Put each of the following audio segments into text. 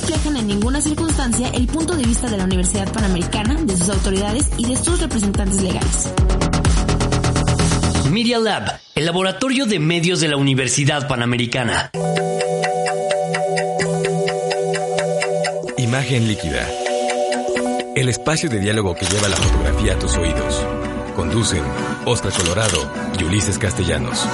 reflejan en ninguna circunstancia el punto de vista de la Universidad Panamericana, de sus autoridades y de sus representantes legales. Media Lab, el laboratorio de medios de la Universidad Panamericana. Imagen líquida. El espacio de diálogo que lleva la fotografía a tus oídos. Conducen Oscar Colorado y Ulises Castellanos.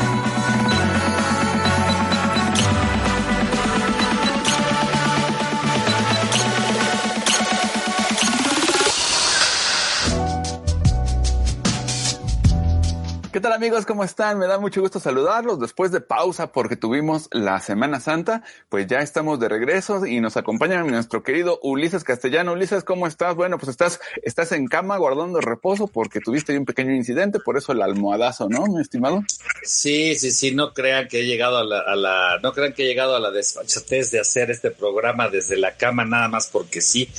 Tal amigos? ¿Cómo están? Me da mucho gusto saludarlos después de pausa porque tuvimos la Semana Santa. Pues ya estamos de regreso y nos acompaña nuestro querido Ulises Castellano. Ulises, ¿cómo estás? Bueno, pues estás, estás en cama guardando reposo porque tuviste un pequeño incidente, por eso el almohadazo, ¿no, mi estimado? Sí, sí, sí, no crean que he llegado a la, a la no crean que he llegado a la desfachatez de hacer este programa desde la cama nada más porque sí.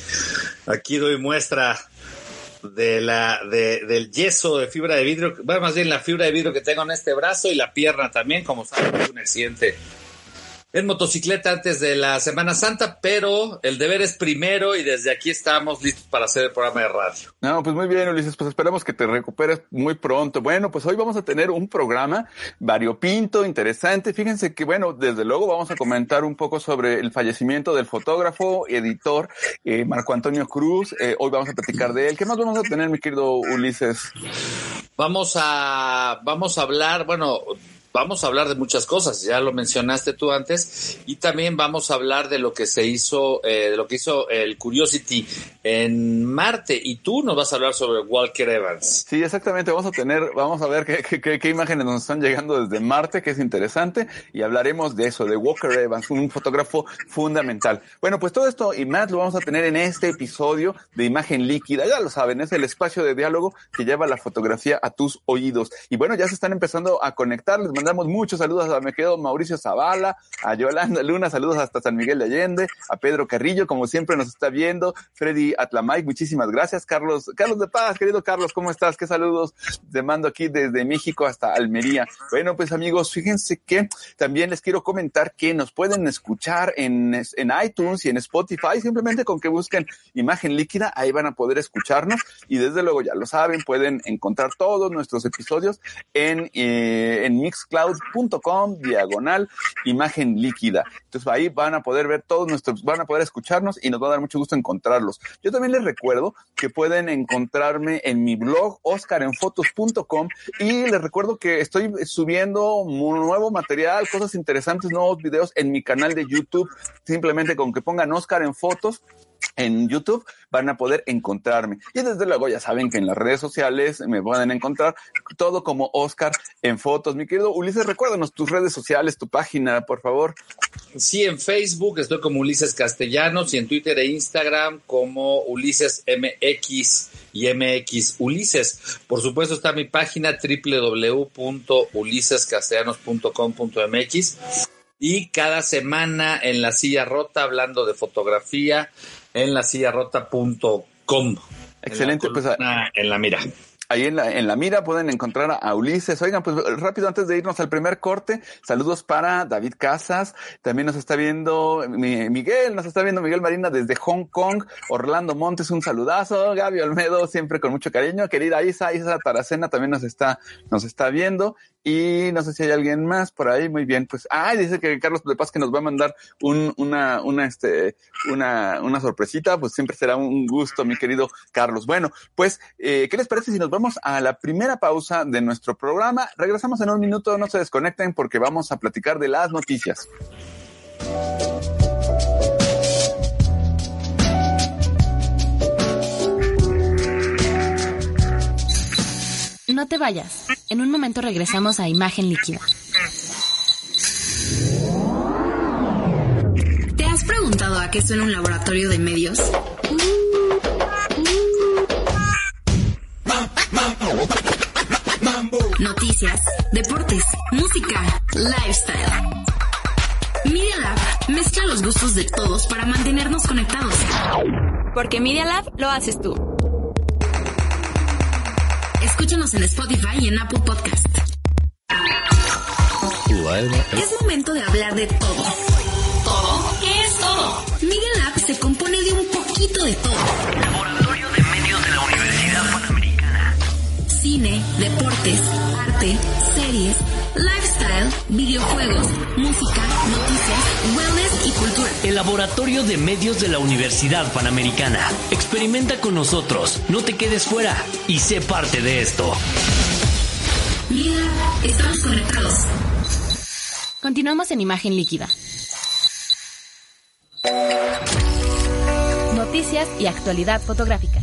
Aquí doy muestra de la de, del yeso de fibra de vidrio, bueno, más bien la fibra de vidrio que tengo en este brazo y la pierna también, como saben, un accidente en motocicleta antes de la Semana Santa, pero el deber es primero y desde aquí estamos listos para hacer el programa de radio. No, pues muy bien, Ulises, pues esperamos que te recuperes muy pronto. Bueno, pues hoy vamos a tener un programa variopinto, interesante. Fíjense que, bueno, desde luego vamos a comentar un poco sobre el fallecimiento del fotógrafo, editor, eh, Marco Antonio Cruz. Eh, hoy vamos a platicar de él. ¿Qué más vamos a tener, mi querido Ulises? Vamos a, vamos a hablar, bueno, vamos a hablar de muchas cosas, ya lo mencionaste tú antes, y también vamos a hablar de lo que se hizo, eh, de lo que hizo el Curiosity en Marte, y tú nos vas a hablar sobre Walker Evans. Sí, exactamente, vamos a tener, vamos a ver qué, qué, qué imágenes nos están llegando desde Marte, que es interesante, y hablaremos de eso, de Walker Evans, un fotógrafo fundamental. Bueno, pues todo esto y más lo vamos a tener en este episodio de Imagen Líquida, ya lo saben, es el espacio de diálogo que lleva la fotografía a tus oídos. Y bueno, ya se están empezando a conectar, les mandamos muchos saludos a me Mauricio Zavala, a Yolanda Luna, saludos hasta San Miguel de Allende, a Pedro Carrillo, como siempre nos está viendo, Freddy Atlamay, muchísimas gracias, Carlos, Carlos de Paz, querido Carlos, ¿cómo estás? Qué saludos te mando aquí desde México hasta Almería. Bueno, pues amigos, fíjense que también les quiero comentar que nos pueden escuchar en, en iTunes y en Spotify, simplemente con que busquen imagen líquida, ahí van a poder escucharnos y desde luego ya lo saben, pueden encontrar todos nuestros episodios en, eh, en Mix cloud.com diagonal imagen líquida. Entonces ahí van a poder ver todos nuestros, van a poder escucharnos y nos va a dar mucho gusto encontrarlos. Yo también les recuerdo que pueden encontrarme en mi blog oscarenfotos.com y les recuerdo que estoy subiendo nuevo material, cosas interesantes, nuevos videos en mi canal de YouTube. Simplemente con que pongan Oscar en fotos en YouTube van a poder encontrarme. Y desde luego ya saben que en las redes sociales me pueden encontrar todo como Oscar en fotos. Mi querido Ulises, recuérdanos tus redes sociales, tu página, por favor. Sí, en Facebook estoy como Ulises Castellanos y en Twitter e Instagram como Ulises MX y MX Ulises. Por supuesto está mi página www.ulisescastellanos.com.mx y cada semana en la silla rota hablando de fotografía en la silla rota.com. Excelente, en la, pues en la mira. Ahí en la, en la mira pueden encontrar a Ulises. Oigan, pues rápido antes de irnos al primer corte, saludos para David Casas. También nos está viendo Miguel, nos está viendo Miguel Marina desde Hong Kong. Orlando Montes, un saludazo. Gaby Olmedo, siempre con mucho cariño. Querida Isa, Isa Taracena también nos está, nos está viendo. Y no sé si hay alguien más por ahí. Muy bien, pues, ah, dice que Carlos de Paz que nos va a mandar un, una, una, este, una, una sorpresita. Pues siempre será un gusto, mi querido Carlos. Bueno, pues, eh, ¿qué les parece si nos vamos a la primera pausa de nuestro programa? Regresamos en un minuto, no se desconecten porque vamos a platicar de las noticias. No te vayas. En un momento regresamos a Imagen Líquida. ¿Te has preguntado a qué suena un laboratorio de medios? Noticias, deportes, música, lifestyle. Media Lab mezcla los gustos de todos para mantenernos conectados. Porque Media Lab lo haces tú. Escúchanos en Spotify y en Apple Podcast. Es momento de hablar de todo. ¿Todo? ¿Qué es todo? Media Lab se compone de un poquito de todo. Laboratorio de Medios de la Universidad Panamericana. Cine, deportes, arte, series, videojuegos, música, noticias, wellness y cultura. El Laboratorio de Medios de la Universidad Panamericana. Experimenta con nosotros, no te quedes fuera y sé parte de esto. Mira, estamos conectados. Continuamos en Imagen Líquida. Noticias y actualidad fotográfica.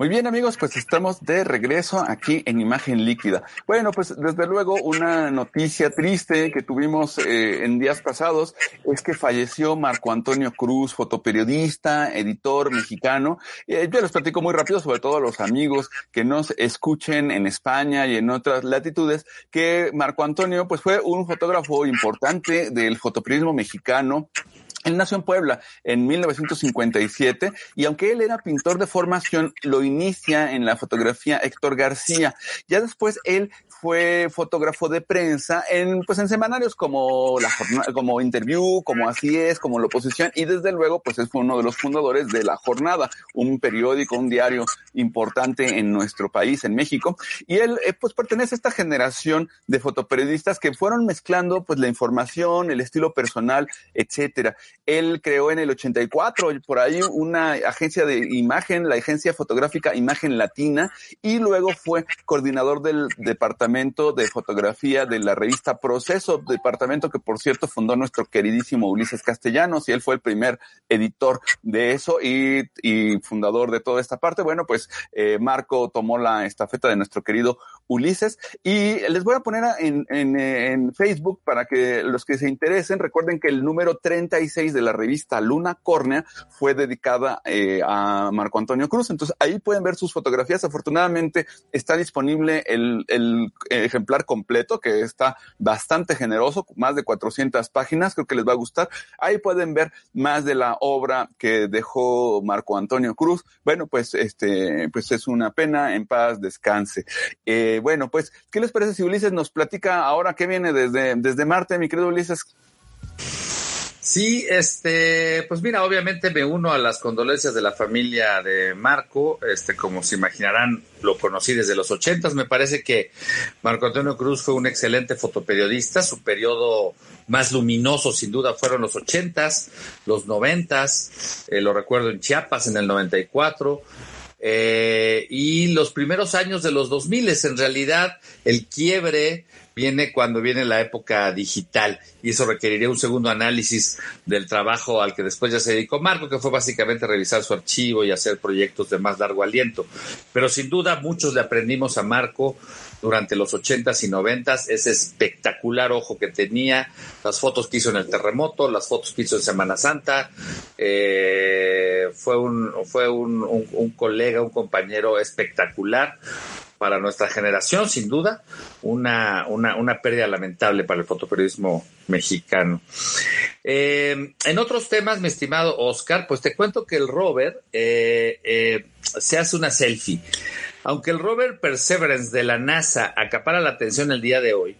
Muy bien amigos, pues estamos de regreso aquí en Imagen Líquida. Bueno, pues desde luego una noticia triste que tuvimos eh, en días pasados es que falleció Marco Antonio Cruz, fotoperiodista, editor mexicano. Eh, yo les platico muy rápido, sobre todo a los amigos que nos escuchen en España y en otras latitudes, que Marco Antonio pues fue un fotógrafo importante del fotoperiodismo mexicano él nació en Puebla en 1957 y aunque él era pintor de formación, lo inicia en la fotografía Héctor García. Ya después él fue fotógrafo de prensa en pues en semanarios como la como Interview, como Así es, como La Oposición y desde luego pues es uno de los fundadores de La Jornada, un periódico, un diario importante en nuestro país, en México. Y él eh, pues pertenece a esta generación de fotoperiodistas que fueron mezclando pues la información, el estilo personal, etcétera. Él creó en el 84 por ahí una agencia de imagen, la agencia fotográfica Imagen Latina y luego fue coordinador del departamento de fotografía de la revista Proceso, departamento que por cierto fundó nuestro queridísimo Ulises Castellanos y él fue el primer editor de eso y, fundador de toda esta parte. Bueno, pues eh, Marco tomó la estafeta de nuestro querido Ulises y les voy a poner en, en, Facebook para que los que se interesen recuerden que el número 36 de la revista Luna Córnea fue dedicada eh, a Marco Antonio Cruz. Entonces ahí pueden ver sus fotografías. Afortunadamente está disponible el, el ejemplar completo que está bastante generoso, más de 400 páginas, creo que les va a gustar. Ahí pueden ver más de la obra que dejó Marco Antonio Cruz. Bueno, pues este, pues es una pena, en paz descanse. Eh, bueno, pues, ¿qué les parece si Ulises nos platica ahora qué viene desde, desde Marte, mi querido Ulises? Sí, este, pues mira, obviamente me uno a las condolencias de la familia de Marco, este, como se imaginarán, lo conocí desde los ochentas, me parece que Marco Antonio Cruz fue un excelente fotoperiodista, su periodo más luminoso sin duda fueron los ochentas, los noventas, eh, lo recuerdo en Chiapas en el 94, eh, y los primeros años de los 2000, en realidad el quiebre viene cuando viene la época digital y eso requeriría un segundo análisis del trabajo al que después ya se dedicó Marco, que fue básicamente revisar su archivo y hacer proyectos de más largo aliento. Pero sin duda muchos le aprendimos a Marco durante los ochentas y noventas, ese espectacular ojo que tenía, las fotos que hizo en el terremoto, las fotos que hizo en Semana Santa, eh, fue un, fue un colega, un compañero espectacular para nuestra generación, sin duda, una, una, pérdida lamentable para el fotoperiodismo mexicano. Eh, en otros temas, mi estimado Oscar, pues te cuento que el rover eh, eh, se hace una selfie. Aunque el rover Perseverance de la NASA acapara la atención el día de hoy,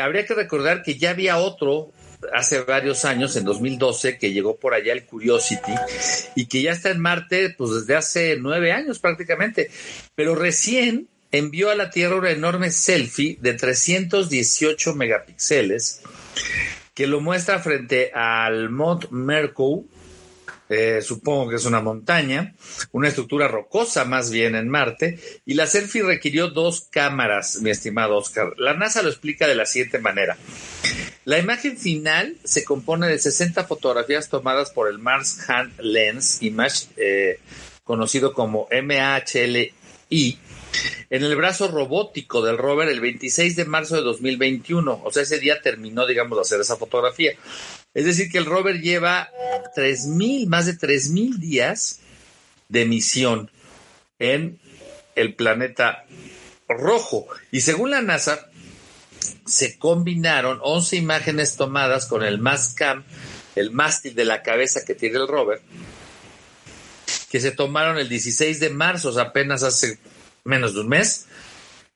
habría que recordar que ya había otro hace varios años, en 2012, que llegó por allá el Curiosity y que ya está en Marte pues desde hace nueve años prácticamente, pero recién envió a la Tierra una enorme selfie de 318 megapíxeles que lo muestra frente al Mont Mercou, eh, supongo que es una montaña, una estructura rocosa más bien en Marte, y la selfie requirió dos cámaras, mi estimado Oscar. La NASA lo explica de la siguiente manera. La imagen final se compone de 60 fotografías tomadas por el Mars Hand Lens Image, eh, conocido como MHLI, en el brazo robótico del rover el 26 de marzo de 2021. O sea, ese día terminó, digamos, de hacer esa fotografía. Es decir, que el rover lleva 3.000, más de 3.000 días de misión en el planeta rojo. Y según la NASA, se combinaron 11 imágenes tomadas con el MASCAM, el mástil de la cabeza que tiene el rover, que se tomaron el 16 de marzo, o sea, apenas hace menos de un mes.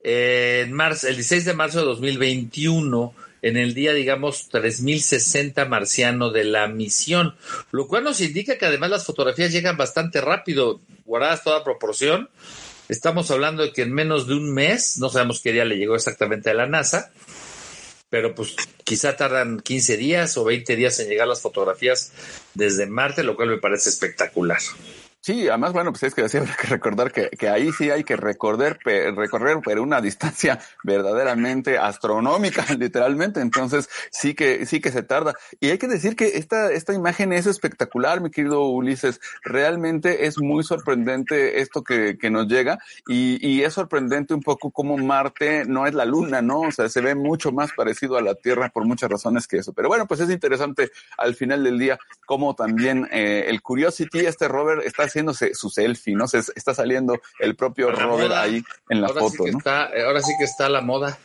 en marzo, el 16 de marzo de 2021, en el día, digamos, 3060 marciano de la misión, lo cual nos indica que además las fotografías llegan bastante rápido, guardadas toda proporción. Estamos hablando de que en menos de un mes, no sabemos qué día le llegó exactamente a la NASA, pero pues quizá tardan 15 días o 20 días en llegar las fotografías desde Marte, lo cual me parece espectacular. Sí, además, bueno, pues es que hay que recordar que, que ahí sí hay que recorrer, recorrer, pero una distancia verdaderamente astronómica, literalmente. Entonces, sí que, sí que se tarda. Y hay que decir que esta, esta imagen es espectacular, mi querido Ulises. Realmente es muy sorprendente esto que, que nos llega y, y es sorprendente un poco cómo Marte no es la Luna, ¿no? O sea, se ve mucho más parecido a la Tierra por muchas razones que eso. Pero bueno, pues es interesante al final del día cómo también eh, el Curiosity, este rover, está haciendo haciéndose su selfie, ¿no? Se está saliendo el propio Robert ahí en la foto, ¿no? ahora sí que está la moda.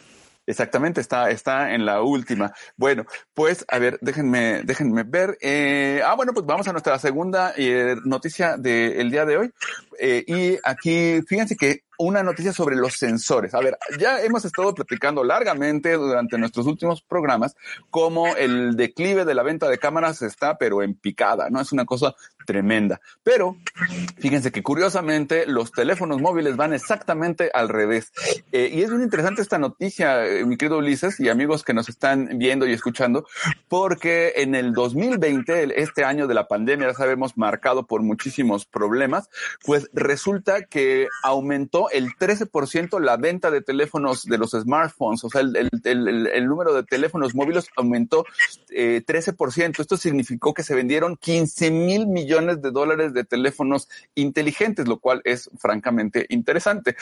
Exactamente, está, está en la última. Bueno, pues a ver, déjenme, déjenme ver. Eh, ah, bueno, pues vamos a nuestra segunda eh, noticia del día de hoy. Eh, y aquí, fíjense que una noticia sobre los sensores. A ver, ya hemos estado platicando largamente durante nuestros últimos programas cómo el declive de la venta de cámaras está, pero en picada, ¿no? Es una cosa tremenda. Pero fíjense que curiosamente los teléfonos móviles van exactamente al revés. Eh, y es muy interesante esta noticia, eh, mi querido Ulises y amigos que nos están viendo y escuchando, porque en el 2020, este año de la pandemia, ya sabemos, marcado por muchísimos problemas, pues resulta que aumentó el 13% la venta de teléfonos de los smartphones, o sea, el, número de teléfonos móviles aumentó eh, 13%. Esto significó que se vendieron 15 mil millones de dólares de teléfonos inteligentes, lo cual es francamente interesante.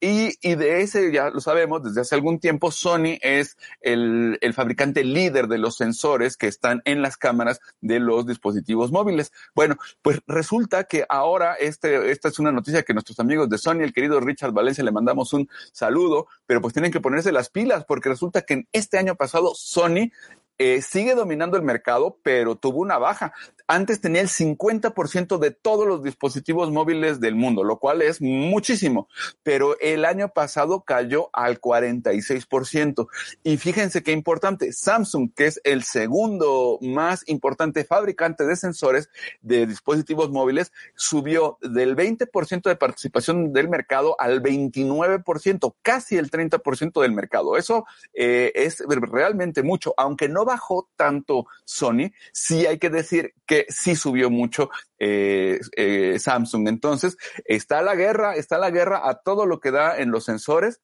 Y, de ese, ya lo sabemos, desde hace algún tiempo, Sony es el, el fabricante líder de los sensores que están en las cámaras de los dispositivos móviles. Bueno, pues resulta que ahora este, esta es una noticia que nuestros amigos de Sony, el querido Richard Valencia, le mandamos un saludo, pero pues tienen que ponerse las pilas porque resulta que en este año pasado Sony eh, sigue dominando el mercado, pero tuvo una baja. Antes tenía el 50% de todos los dispositivos móviles del mundo, lo cual es muchísimo, pero el año pasado cayó al 46%. Y fíjense qué importante, Samsung, que es el segundo más importante fabricante de sensores de dispositivos móviles, subió del 20% de participación del mercado al 29%, casi el 30% del mercado. Eso eh, es realmente mucho, aunque no bajó tanto Sony, sí hay que decir que sí subió mucho eh, eh, Samsung. Entonces, está la guerra, está la guerra a todo lo que da en los sensores.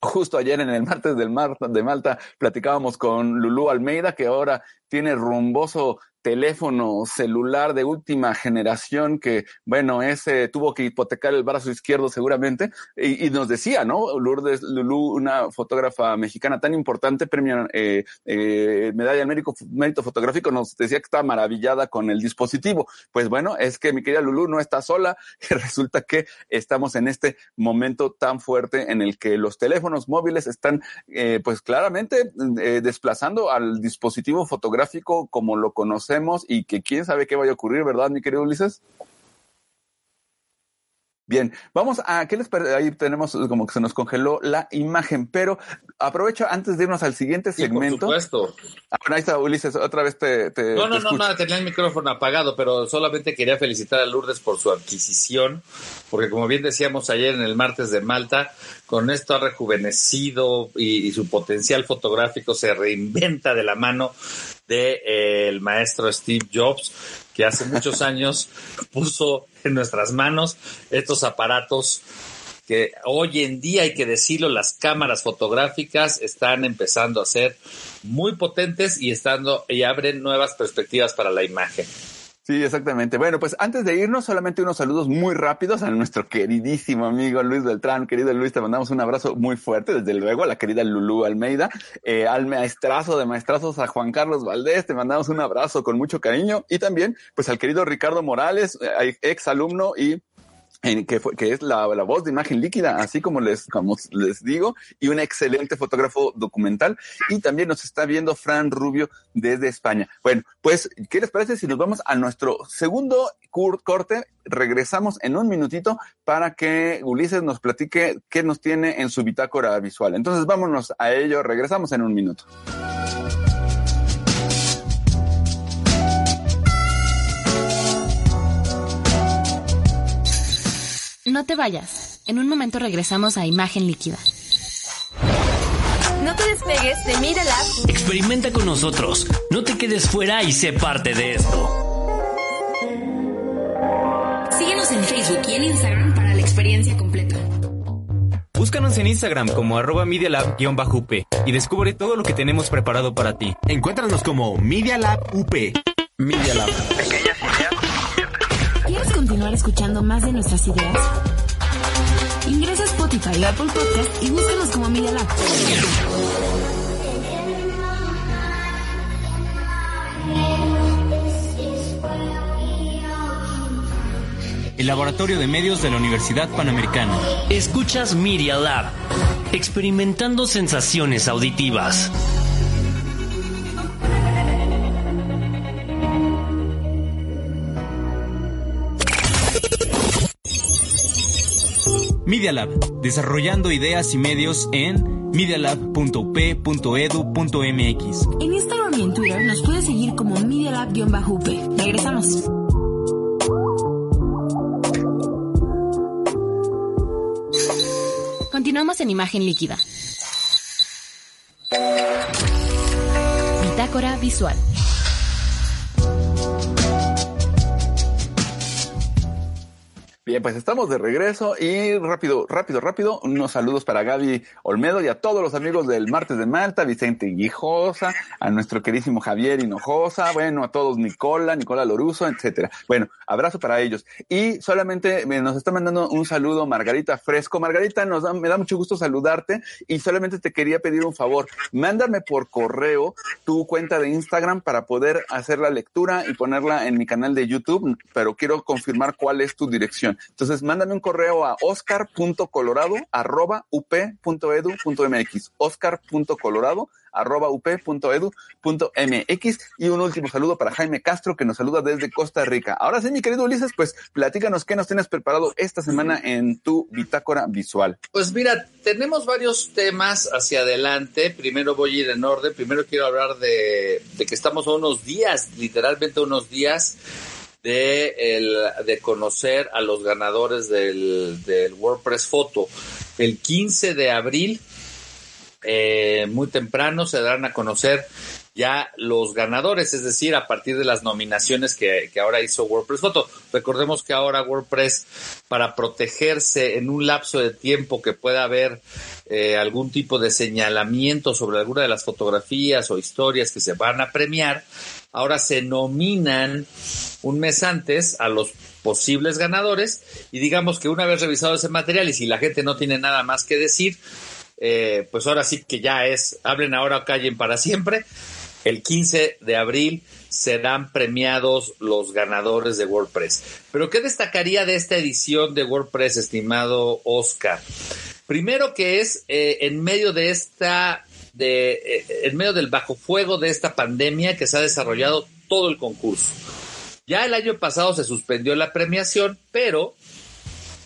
Justo ayer en el martes del Mar de Malta platicábamos con Lulú Almeida, que ahora tiene rumboso teléfono celular de última generación que, bueno, ese tuvo que hipotecar el brazo izquierdo seguramente, y, nos decía, ¿no? Lourdes Lulú, una fotógrafa mexicana tan importante, premio eh, eh, medalla al mérito, mérito fotográfico, nos decía que estaba maravillada con el dispositivo. Pues bueno, es que mi querida Lulú no está sola, y resulta que estamos en este momento tan fuerte en el que los teléfonos móviles están, eh, pues claramente eh, desplazando al dispositivo fotográfico como lo conocemos y que quién sabe qué vaya a ocurrir, ¿verdad, mi querido Ulises? Bien, vamos a, ¿qué les parece? Ahí tenemos como que se nos congeló la imagen, pero aprovecho antes de irnos al siguiente segmento. por supuesto. Ah, bueno, ahí está Ulises, otra vez te... te no, no, te no, nada, tenía el micrófono apagado, pero solamente quería felicitar a Lourdes por su adquisición, porque como bien decíamos ayer en el martes de Malta, con esto ha rejuvenecido y, y su potencial fotográfico se reinventa de la mano de eh, maestro Steve Jobs, que hace muchos años puso en nuestras manos estos aparatos que hoy en día, hay que decirlo, las cámaras fotográficas están empezando a ser muy potentes y estando y abren nuevas perspectivas para la imagen. Sí, exactamente. Bueno, pues antes de irnos, solamente unos saludos muy rápidos a nuestro queridísimo amigo Luis Beltrán. Querido Luis, te mandamos un abrazo muy fuerte, desde luego, a la querida Lulú Almeida, eh, al maestrazo de maestrazos, a Juan Carlos Valdés, te mandamos un abrazo con mucho cariño, y también, pues al querido Ricardo Morales, eh, ex alumno y en que, fue, que es la, la, voz de imagen líquida, así como les, como les digo, y un excelente fotógrafo documental. Y también nos está viendo Fran Rubio desde España. Bueno, pues, ¿qué les parece si nos vamos a nuestro segundo corte? Regresamos en un minutito para que Ulises nos platique qué nos tiene en su bitácora visual. Entonces, vámonos a ello. Regresamos en un minuto. No te vayas. En un momento regresamos a Imagen Líquida. No te despegues de Media Lab. Experimenta con nosotros. No te quedes fuera y sé parte de esto. Síguenos en Facebook y en Instagram para la experiencia completa. Búscanos en Instagram como arroba MediaLab-UP y descubre todo lo que tenemos preparado para ti. Encuéntranos como Media Lab UP. Media Lab. Pequeñas ideas. ¿Quieres continuar escuchando más de nuestras ideas? Ingresa a Spotify o Apple Podcast y búscanos como Media Lab. El Laboratorio de Medios de la Universidad Panamericana. Escuchas Media Lab, experimentando sensaciones auditivas. Media Lab, desarrollando ideas y medios en medialab.up.edu.mx. En Instagram y en Twitter nos puedes seguir como Media Lab-UP. Regresamos. Continuamos en Imagen Líquida. Bitácora Visual. Bien, pues estamos de regreso y rápido, rápido, rápido, unos saludos para Gaby Olmedo y a todos los amigos del Martes de Malta, Vicente Guijosa, a nuestro queridísimo Javier Hinojosa, bueno, a todos Nicola, Nicola Loruso, etcétera. Bueno, abrazo para ellos. Y solamente me, nos está mandando un saludo Margarita Fresco. Margarita, nos da, me da mucho gusto saludarte y solamente te quería pedir un favor. Mándame por correo tu cuenta de Instagram para poder hacer la lectura y ponerla en mi canal de YouTube, pero quiero confirmar cuál es tu dirección. Entonces, mándame un correo a oscar.colorado.up.edu.mx. Oscar.colorado arroba up.edu.mx y un último saludo para Jaime Castro que nos saluda desde Costa Rica. Ahora sí, mi querido Ulises, pues platícanos qué nos tienes preparado esta semana en tu bitácora visual. Pues mira, tenemos varios temas hacia adelante. Primero voy a ir en orden. Primero quiero hablar de, de que estamos a unos días, literalmente unos días de, el, de conocer a los ganadores del, del WordPress Photo. El 15 de abril, eh, muy temprano, se darán a conocer ya los ganadores, es decir, a partir de las nominaciones que, que, ahora hizo WordPress Photo. Recordemos que ahora WordPress, para protegerse en un lapso de tiempo que pueda haber eh, algún tipo de señalamiento sobre alguna de las fotografías o historias que se van a premiar, ahora se nominan un mes antes a los posibles ganadores y digamos que una vez revisado ese material y si la gente no tiene nada más que decir, eh, pues ahora sí que ya es, hablen ahora o callen para siempre. El 15 de abril serán premiados los ganadores de WordPress. Pero ¿qué destacaría de esta edición de WordPress, estimado Oscar? Primero que es eh, en medio de esta, de, eh, en medio del bajo fuego de esta pandemia que se ha desarrollado todo el concurso. Ya el año pasado se suspendió la premiación, pero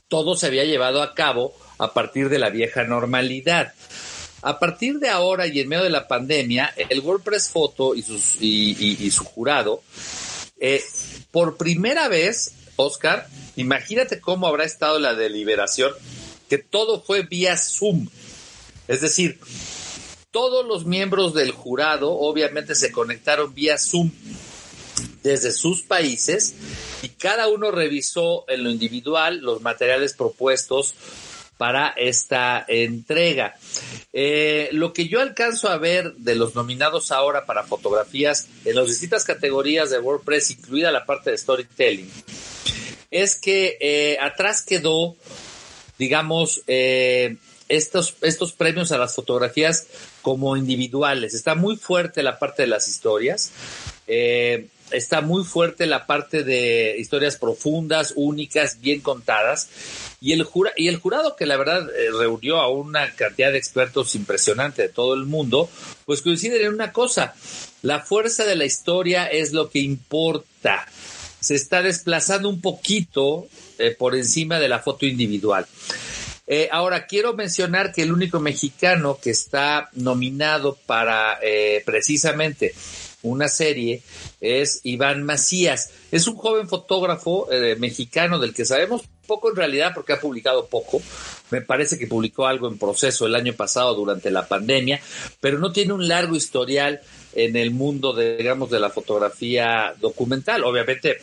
todo se había llevado a cabo a partir de la vieja normalidad. A partir de ahora y en medio de la pandemia, el WordPress Photo y, su jurado, eh, por primera vez, Oscar, imagínate cómo habrá estado la deliberación, que todo fue vía Zoom. Es decir, todos los miembros del jurado obviamente se conectaron vía Zoom desde sus países y cada uno revisó en lo individual los materiales propuestos para esta entrega. Eh, lo que yo alcanzo a ver de los nominados ahora para fotografías en las distintas categorías de WordPress, incluida la parte de storytelling, es que eh, atrás quedó, digamos, eh, estos, estos premios a las fotografías como individuales. Está muy fuerte la parte de las historias. Está muy fuerte la parte de historias profundas, únicas, bien contadas. Y el, jurado, que la verdad eh, reunió a una cantidad de expertos impresionante de todo el mundo, pues coinciden en una cosa. La fuerza de la historia es lo que importa. Se está desplazando un poquito eh, por encima de la foto individual. Eh, ahora, quiero mencionar que el único mexicano que está nominado para precisamente una serie es Iván Macías. Es un joven fotógrafo eh, mexicano del que sabemos poco en realidad porque ha publicado poco. Me parece que publicó algo en proceso el año pasado durante la pandemia, pero no tiene un largo historial en el mundo, de, digamos, de la fotografía documental. Obviamente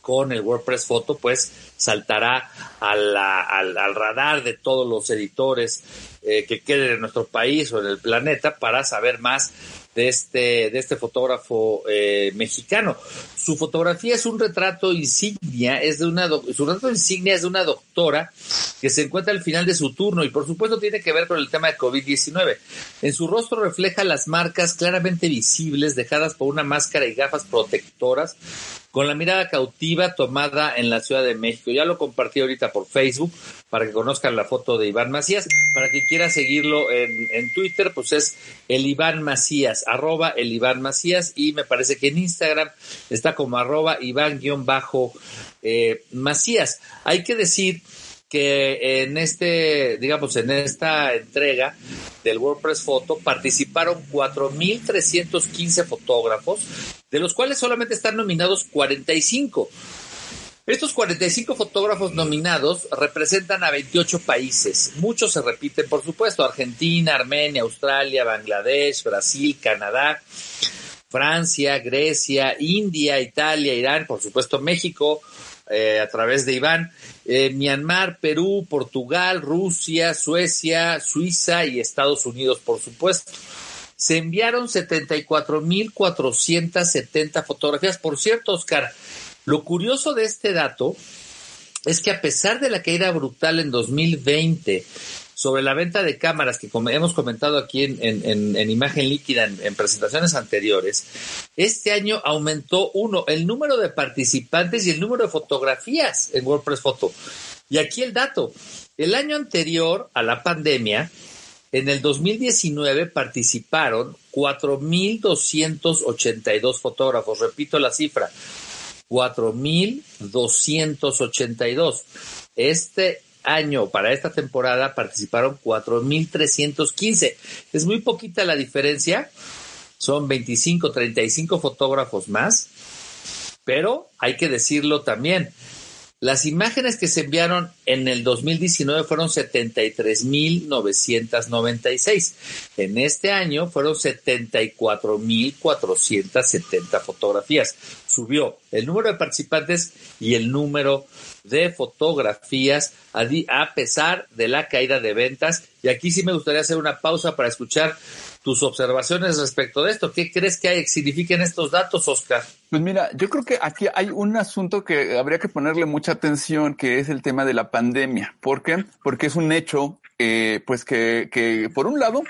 con el WordPress Photo, pues saltará al, al, radar de todos los editores eh, que queden en nuestro país o en el planeta para saber más de este, de este fotógrafo eh, mexicano. Su fotografía es un retrato insignia, es de una su retrato insignia es de una doctora que se encuentra al final de su turno y por supuesto tiene que ver con el tema de COVID-19. En su rostro refleja las marcas claramente visibles dejadas por una máscara y gafas protectoras con la mirada cautiva tomada en la Ciudad de México. Ya lo compartí ahorita por Facebook para que conozcan la foto de Iván Macías. Para quien quiera seguirlo en, en Twitter, pues es el Iván Macías, arroba el Iván Macías y me parece que en Instagram está como arroba Iván-Macías. Eh, Hay que decir que en este, digamos, en esta entrega del WordPress Photo participaron 4.315 fotógrafos, de los cuales solamente están nominados 45. Estos 45 fotógrafos nominados representan a 28 países. Muchos se repiten, por supuesto, Argentina, Armenia, Australia, Bangladesh, Brasil, Canadá, Francia, Grecia, India, Italia, Irán, por supuesto México, eh, a través de Iván, eh, Myanmar, Perú, Portugal, Rusia, Suecia, Suiza y Estados Unidos, por supuesto. Se enviaron 74.470 fotografías. Por cierto, Oscar, lo curioso de este dato es que a pesar de la caída brutal en 2020 sobre la venta de cámaras que hemos comentado aquí en, imagen líquida en, presentaciones anteriores, este año aumentó uno, el número de participantes y el número de fotografías en WordPress Photo. Y aquí el dato, el año anterior a la pandemia, en el 2019 participaron 4.282 fotógrafos, repito la cifra, 4.282. Este año, para esta temporada, participaron 4.315. Es muy poquita la diferencia. Son 25, 35 fotógrafos más. Pero hay que decirlo también. Las imágenes que se enviaron en el 2019 fueron 73.996. En este año fueron 74.470 fotografías. Subió el número de participantes y el número de fotografías a, pesar de la caída de ventas. Y aquí sí me gustaría hacer una pausa para escuchar tus observaciones respecto de esto. ¿Qué crees que hay, significan estos datos, Oscar? Pues mira, yo creo que aquí hay un asunto que habría que ponerle mucha atención, que es el tema de la pandemia. ¿Por qué? Porque es un hecho, eh, pues que por un lado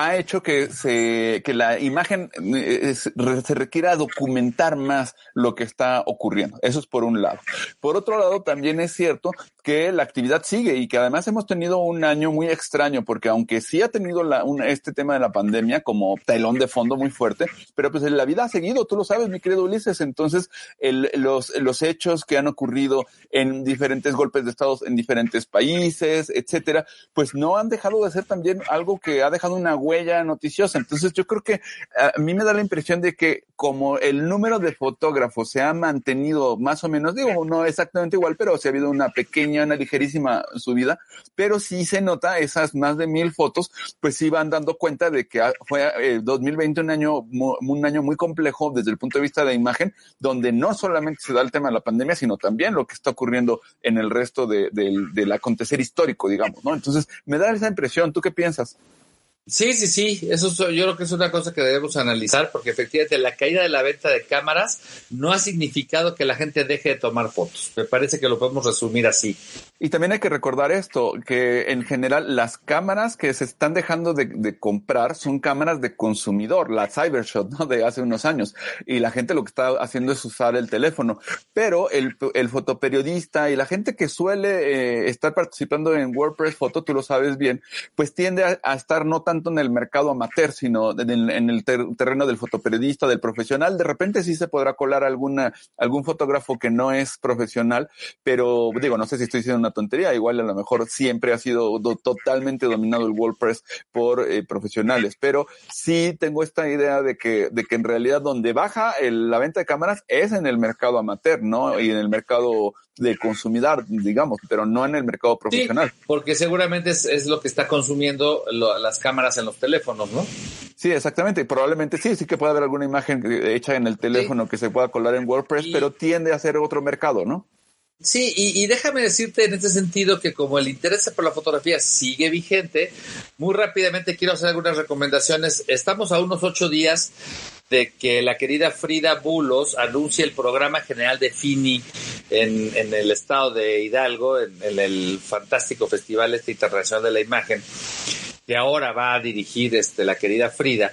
ha hecho que se que la imagen eh, se requiera documentar más lo que está ocurriendo. Eso es por un lado. Por otro lado, también es cierto que la actividad sigue y que además hemos tenido un año muy extraño porque aunque sí ha tenido la, un, este tema de la pandemia como telón de fondo muy fuerte, pero pues la vida ha seguido, tú lo sabes, mi querido Ulises. Entonces, el, los, los hechos que han ocurrido en diferentes golpes de estados en diferentes países, etcétera, pues no han dejado de ser también algo que ha dejado una huella noticiosa. Entonces, yo creo que a mí me da la impresión de que como el número de fotógrafos se ha mantenido más o menos, digo, no exactamente igual, pero sí ha habido una pequeña, una ligerísima subida, pero sí se nota esas más de mil fotos, pues sí van dando cuenta de que fue 2020 eh, un año, un año muy complejo desde el punto de vista de imagen, donde no solamente se da el tema de la pandemia, sino también lo que está ocurriendo en el resto de, del acontecer histórico, digamos, ¿no? Entonces, me da esa impresión. ¿Tú qué piensas? Sí, sí, sí, eso yo creo que es una cosa que debemos analizar porque efectivamente la caída de la venta de cámaras no ha significado que la gente deje de tomar fotos. Me parece que lo podemos resumir así. Y también hay que recordar esto, que en general las cámaras que se están dejando de, comprar son cámaras de consumidor, la Cybershot, ¿no? De hace unos años. Y la gente lo que está haciendo es usar el teléfono. Pero el, fotoperiodista y la gente que suele eh, estar participando en WordPress Foto, tú lo sabes bien, pues tiende a, estar no tanto en el mercado amateur, sino en en el terreno del fotoperiodista, del profesional. De repente sí se podrá colar alguna, algún fotógrafo que no es profesional, pero digo, no sé si estoy diciendo una tontería, igual a lo mejor siempre ha sido totalmente dominado el WordPress por eh, profesionales, pero sí tengo esta idea de que, de que en realidad donde baja la venta de cámaras es en el mercado amateur, ¿no? Y en el mercado de consumidor, digamos, pero no en el mercado profesional. porque seguramente es, lo que está consumiendo las cámaras en los teléfonos, ¿no? Sí, exactamente. Probablemente sí, sí que puede haber alguna imagen hecha en el teléfono que se pueda colar en WordPress, pero tiende a ser otro mercado, ¿no? Sí, y, déjame decirte en este sentido que como el interés por la fotografía sigue vigente, muy rápidamente quiero hacer algunas recomendaciones. Estamos a unos ocho días de que la querida Frida Bulos anuncie el programa general de FINI en, el estado de Hidalgo, en, el fantástico Festival este Internacional de la Imagen, que ahora va a dirigir este, la querida Frida.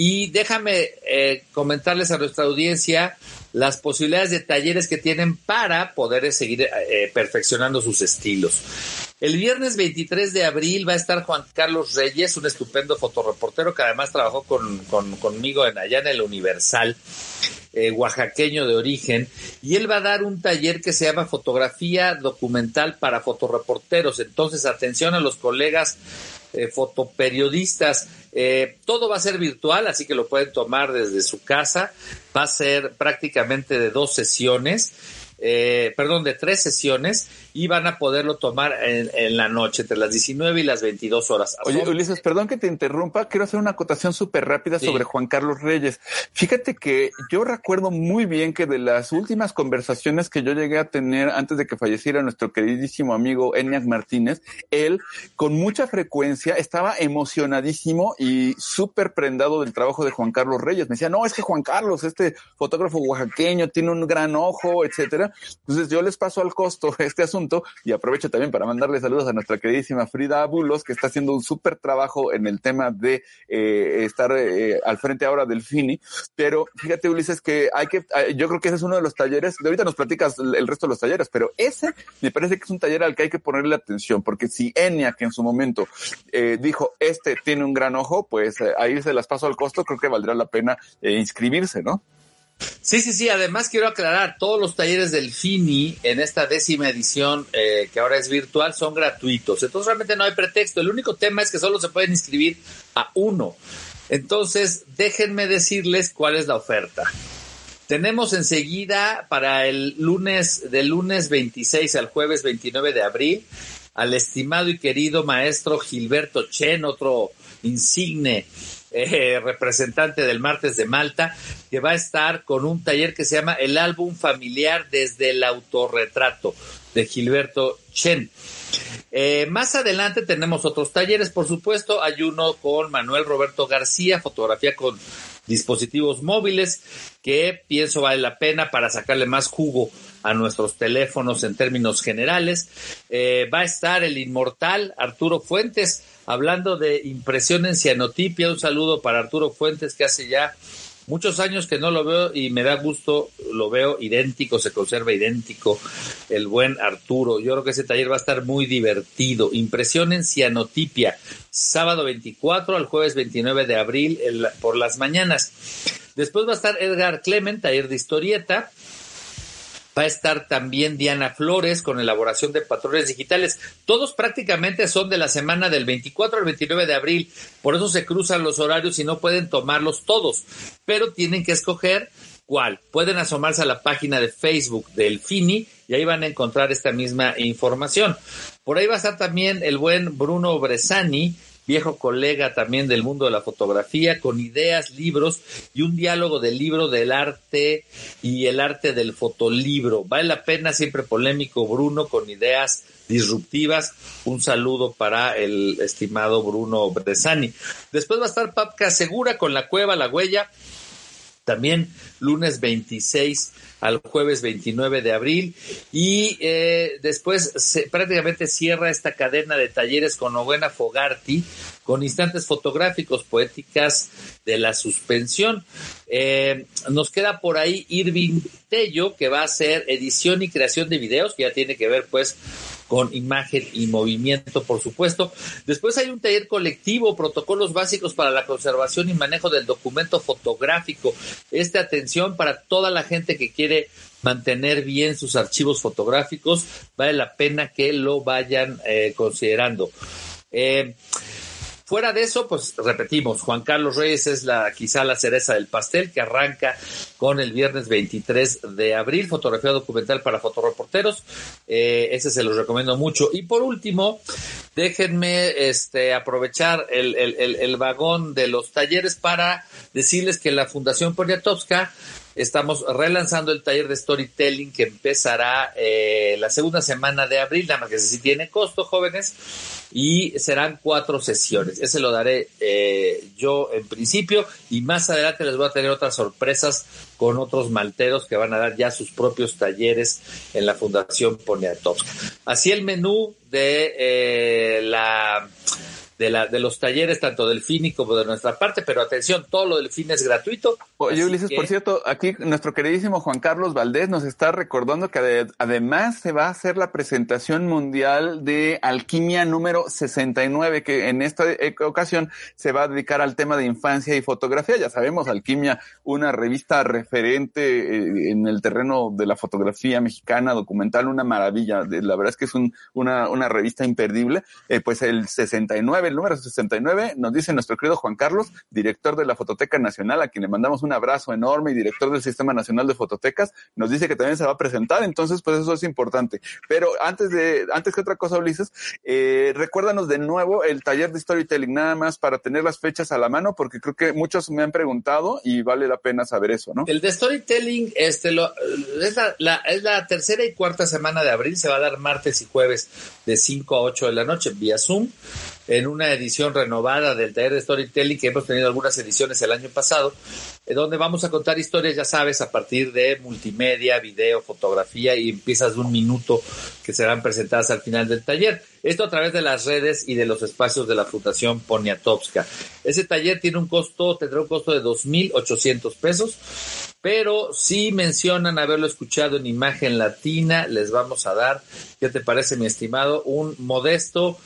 Y déjame eh, comentarles a nuestra audiencia las posibilidades de talleres que tienen para poder seguir eh, perfeccionando sus estilos. El viernes 23 de abril va a estar Juan Carlos Reyes, un estupendo fotoreportero que además trabajó con, conmigo en allá en el Universal, eh, oaxaqueño de origen, y él va a dar un taller que se llama Fotografía Documental para Fotoreporteros. Entonces, atención a los colegas eh, fotoperiodistas. Eh, todo va a ser virtual, así que lo pueden tomar desde su casa. Va a ser prácticamente de dos sesiones eh, perdón, de tres sesiones y van a poderlo tomar en, la noche, entre las 19 y las 22 horas. Oye, Ulises, perdón que te interrumpa, quiero hacer una acotación súper rápida sobre Juan Carlos Reyes. Fíjate que yo recuerdo muy bien que de las últimas conversaciones que yo llegué a tener antes de que falleciera nuestro queridísimo amigo Eniac Martínez, él con mucha frecuencia estaba emocionadísimo y súper prendado del trabajo de Juan Carlos Reyes. Me decía, no, es que Juan Carlos, este fotógrafo oaxaqueño, tiene un gran ojo, etcétera entonces yo les paso al costo este asunto y aprovecho también para mandarle saludos a nuestra queridísima Frida Abulos, que está haciendo un súper trabajo en el tema de eh, estar eh, al frente ahora del FINI. Pero fíjate, Ulises, que hay que, eh, yo creo que ese es uno de los talleres, de ahorita nos platicas el resto de los talleres, pero ese me parece que es un taller al que hay que ponerle atención, porque si Enya, que en su momento dijo, este tiene un gran ojo, pues ahí se las paso al costo, creo que valdrá la pena inscribirse, ¿no? Sí, sí, sí. Además, quiero aclarar, todos los talleres del FINI en esta décima edición, eh, que ahora es virtual, son gratuitos. Entonces, realmente no hay pretexto. El único tema es que solo se pueden inscribir a uno. Entonces, déjenme decirles cuál es la oferta. Tenemos enseguida para el lunes, del lunes 26 al jueves 29 de abril, al estimado y querido maestro Gilberto Chen, otro insigne eh, representante del Martes de Malta, que va a estar con un taller que se llama El álbum familiar desde el autorretrato. de Gilberto Chen. Eh, más adelante tenemos otros talleres, por supuesto, hay uno con Manuel Roberto García, fotografía con dispositivos móviles, que pienso vale la pena para sacarle más jugo a nuestros teléfonos en términos generales. Eh, va a estar el inmortal Arturo Fuentes hablando de impresión en cianotipia. Un saludo para Arturo Fuentes que hace ya muchos años que no lo veo y me da gusto, lo veo idéntico, se conserva idéntico el buen Arturo. Yo creo que ese taller va a estar muy divertido. Impresión en cianotipia, sábado 24 al jueves 29 de abril por las mañanas. Después va a estar Edgar Clement, taller de historieta. Va a estar también Diana Flores con elaboración de patrones digitales. Todos prácticamente son de la semana del 24 al 29 de abril. Por eso se cruzan los horarios y no pueden tomarlos todos. Pero tienen que escoger cuál. Pueden asomarse a la página de Facebook del FINI y ahí van a encontrar esta misma información. Por ahí va a estar también el buen Bruno Bresani viejo colega también del mundo de la fotografía, con ideas, libros y un diálogo del libro del arte y el arte del fotolibro. Vale la pena, siempre polémico, Bruno, con ideas disruptivas. Un saludo para el estimado Bruno Bresani. Después va a estar Papka Segura con La Cueva, La Huella. También lunes 26 al jueves 29 de abril y eh, después se, prácticamente cierra esta cadena de talleres con Novena Fogarty con instantes fotográficos poéticas de la suspensión. Eh, nos queda por ahí Irving Tello que va a hacer edición y creación de videos que ya tiene que ver pues con imagen y movimiento, por supuesto. Después hay un taller colectivo, protocolos básicos para la conservación y manejo del documento fotográfico. Esta atención para toda la gente que quiere mantener bien sus archivos fotográficos, vale la pena que lo vayan eh, considerando. Eh, Fuera de eso, pues repetimos, Juan Carlos Reyes es la quizá la cereza del pastel que arranca con el viernes 23 de abril, fotografía documental para fotoreporteros. Eh, ese se los recomiendo mucho. Y por último, déjenme este, aprovechar el, el, el, vagón de los talleres para decirles que la Fundación Poniatowska estamos relanzando el taller de storytelling que empezará eh, la segunda semana de abril, nada más que si tiene costo, jóvenes, y serán cuatro sesiones. Ese lo daré eh, yo en principio y más adelante les voy a tener otras sorpresas con otros malteros que van a dar ya sus propios talleres en la Fundación Poniatowska. Así el menú de eh, la de, la, de los talleres, tanto del FINI como de nuestra parte, pero atención, todo lo del FINI es gratuito. Oye, Ulises, por cierto, aquí nuestro queridísimo Juan Carlos Valdés nos está recordando que además se va a hacer la presentación mundial de Alquimia número 69, que en esta e-, ocasión se va a dedicar al tema de infancia y fotografía. Ya sabemos, Alquimia, una revista referente eh, en el terreno de la fotografía mexicana, documental, una maravilla. La verdad es que es un, una, una revista imperdible. Eh, pues el 69 el número 69, nos dice nuestro querido Juan Carlos, director de la Fototeca Nacional, a quien le mandamos un abrazo enorme y director del Sistema Nacional de Fototecas, nos dice que también se va a presentar, entonces pues eso es importante. Pero antes de, antes que otra cosa, Ulises, eh, recuérdanos de nuevo el taller de storytelling, nada más para tener las fechas a la mano, porque creo que muchos me han preguntado y vale la pena saber eso, ¿no? El de storytelling, este, lo, es, la, es la tercera y cuarta semana de abril, se va a dar martes y jueves de 5 a 8 de la noche vía Zoom en una edición renovada del taller de storytelling que hemos tenido algunas ediciones el año pasado, eh, donde vamos a contar historias, ya sabes, a partir de multimedia, video, fotografía y empiezas de un minuto que serán presentadas al final del taller. Esto a través de las redes y de los espacios de la Fundación Poniatowska. Ese taller tiene un costo, tendrá un costo de 2.800 pesos, pero si mencionan haberlo escuchado en imagen latina, les vamos a dar, ¿qué te parece, mi estimado? Un modesto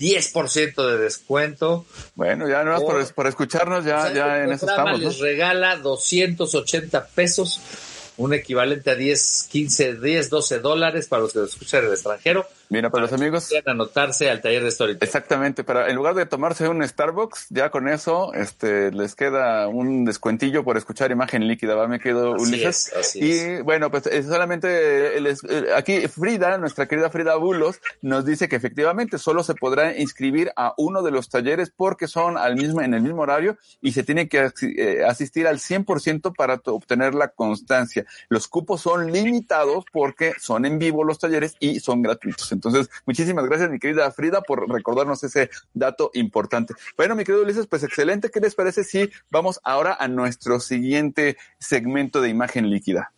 10% de descuento. Bueno, ya no por, por escucharnos, ya, ya en eso estamos. Les regala 280 pesos, un equivalente a 10, 15, 10, 12 dólares para los que lo escuchan en el extranjero. Mira, para, los amigos. Puedan anotarse al taller de Storytelling. Exactamente, para en lugar de tomarse un Starbucks, ya con eso, este, les queda un descuentillo por escuchar imagen líquida, ¿va? Me quedo Ulises. y bueno, pues solamente aquí Frida, nuestra querida Frida Bulos, nos dice que efectivamente solo se podrá inscribir a uno de los talleres porque son al mismo, en el mismo horario y se tiene que eh, asistir al 100% para obtener la constancia. Los cupos son limitados porque son en vivo los talleres y son gratuitos. Entonces, muchísimas gracias, mi querida Frida, por recordarnos ese dato importante. Bueno, mi querido Ulises, pues excelente. ¿Qué les parece si vamos ahora a nuestro siguiente segmento de imagen líquida?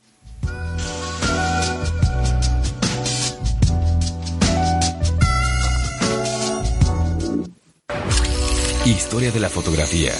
Historia de la fotografía.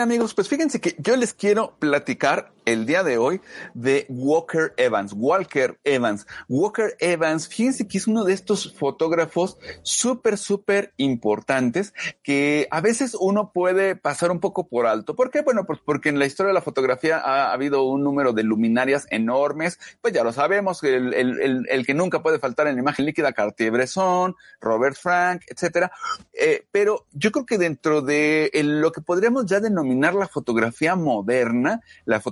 Amigos, pues fíjense que yo les quiero platicar el día de hoy de Walker Evans, Walker Evans. Walker Evans, fíjense que es uno de estos fotógrafos súper, súper importantes que a veces uno puede pasar un poco por alto. ¿Por qué? Bueno, pues porque en la historia de la fotografía ha habido un número de luminarias enormes, pues ya lo sabemos, el, el, el, que nunca puede faltar en la imagen líquida, Cartier-Bresson, Robert Frank, etcétera. Eh, pero yo creo que dentro de lo que podríamos ya denominar la fotografía moderna, la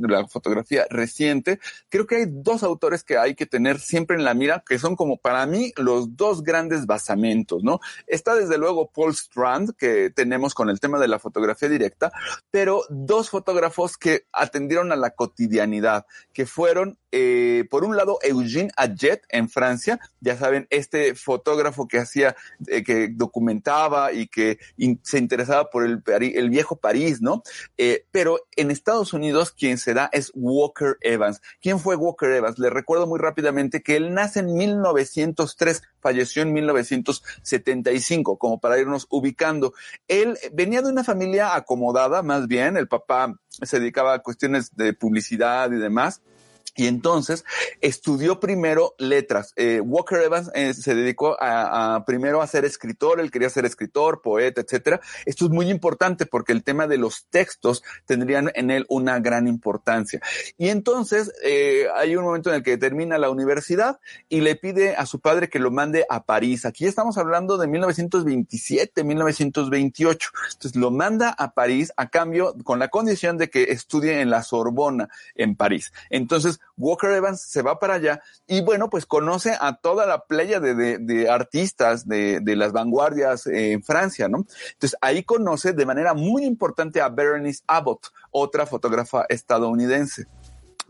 la fotografía reciente, creo que hay dos autores que hay que tener siempre en la mira, que son como para mí los dos grandes basamentos, ¿no? Está desde luego Paul Strand, que tenemos con el tema de la fotografía directa, pero dos fotógrafos que atendieron a la cotidianidad, que fueron eh, por un lado, Eugene Adjet en Francia, ya saben, este fotógrafo que hacía, eh, que documentaba y que se interesaba por el, viejo París, ¿no? Eh, pero en Estados Unidos, quien se da es Walker Evans. ¿Quién fue Walker Evans? Le recuerdo muy rápidamente que él nace en 1903, falleció en 1975, como para irnos ubicando. Él venía de una familia acomodada, más bien, el papá se dedicaba a cuestiones de publicidad y demás y entonces estudió primero letras. Eh, Walker Evans eh, se dedicó a, primero a ser escritor, él quería ser escritor, poeta, etcétera. Esto es muy importante porque el tema de los textos tendrían en él una gran importancia. Y entonces eh, hay un momento en el que termina la universidad y le pide a su padre que lo mande a París. Aquí estamos hablando de 1927, 1928. Entonces lo manda a París a cambio con la condición de que estudie en la Sorbona en París. Entonces Walker Evans se va para allá y bueno, pues conoce a toda la playa de, artistas de, de, las vanguardias en Francia, ¿no? Entonces ahí conoce de manera muy importante a Berenice Abbott, otra fotógrafa estadounidense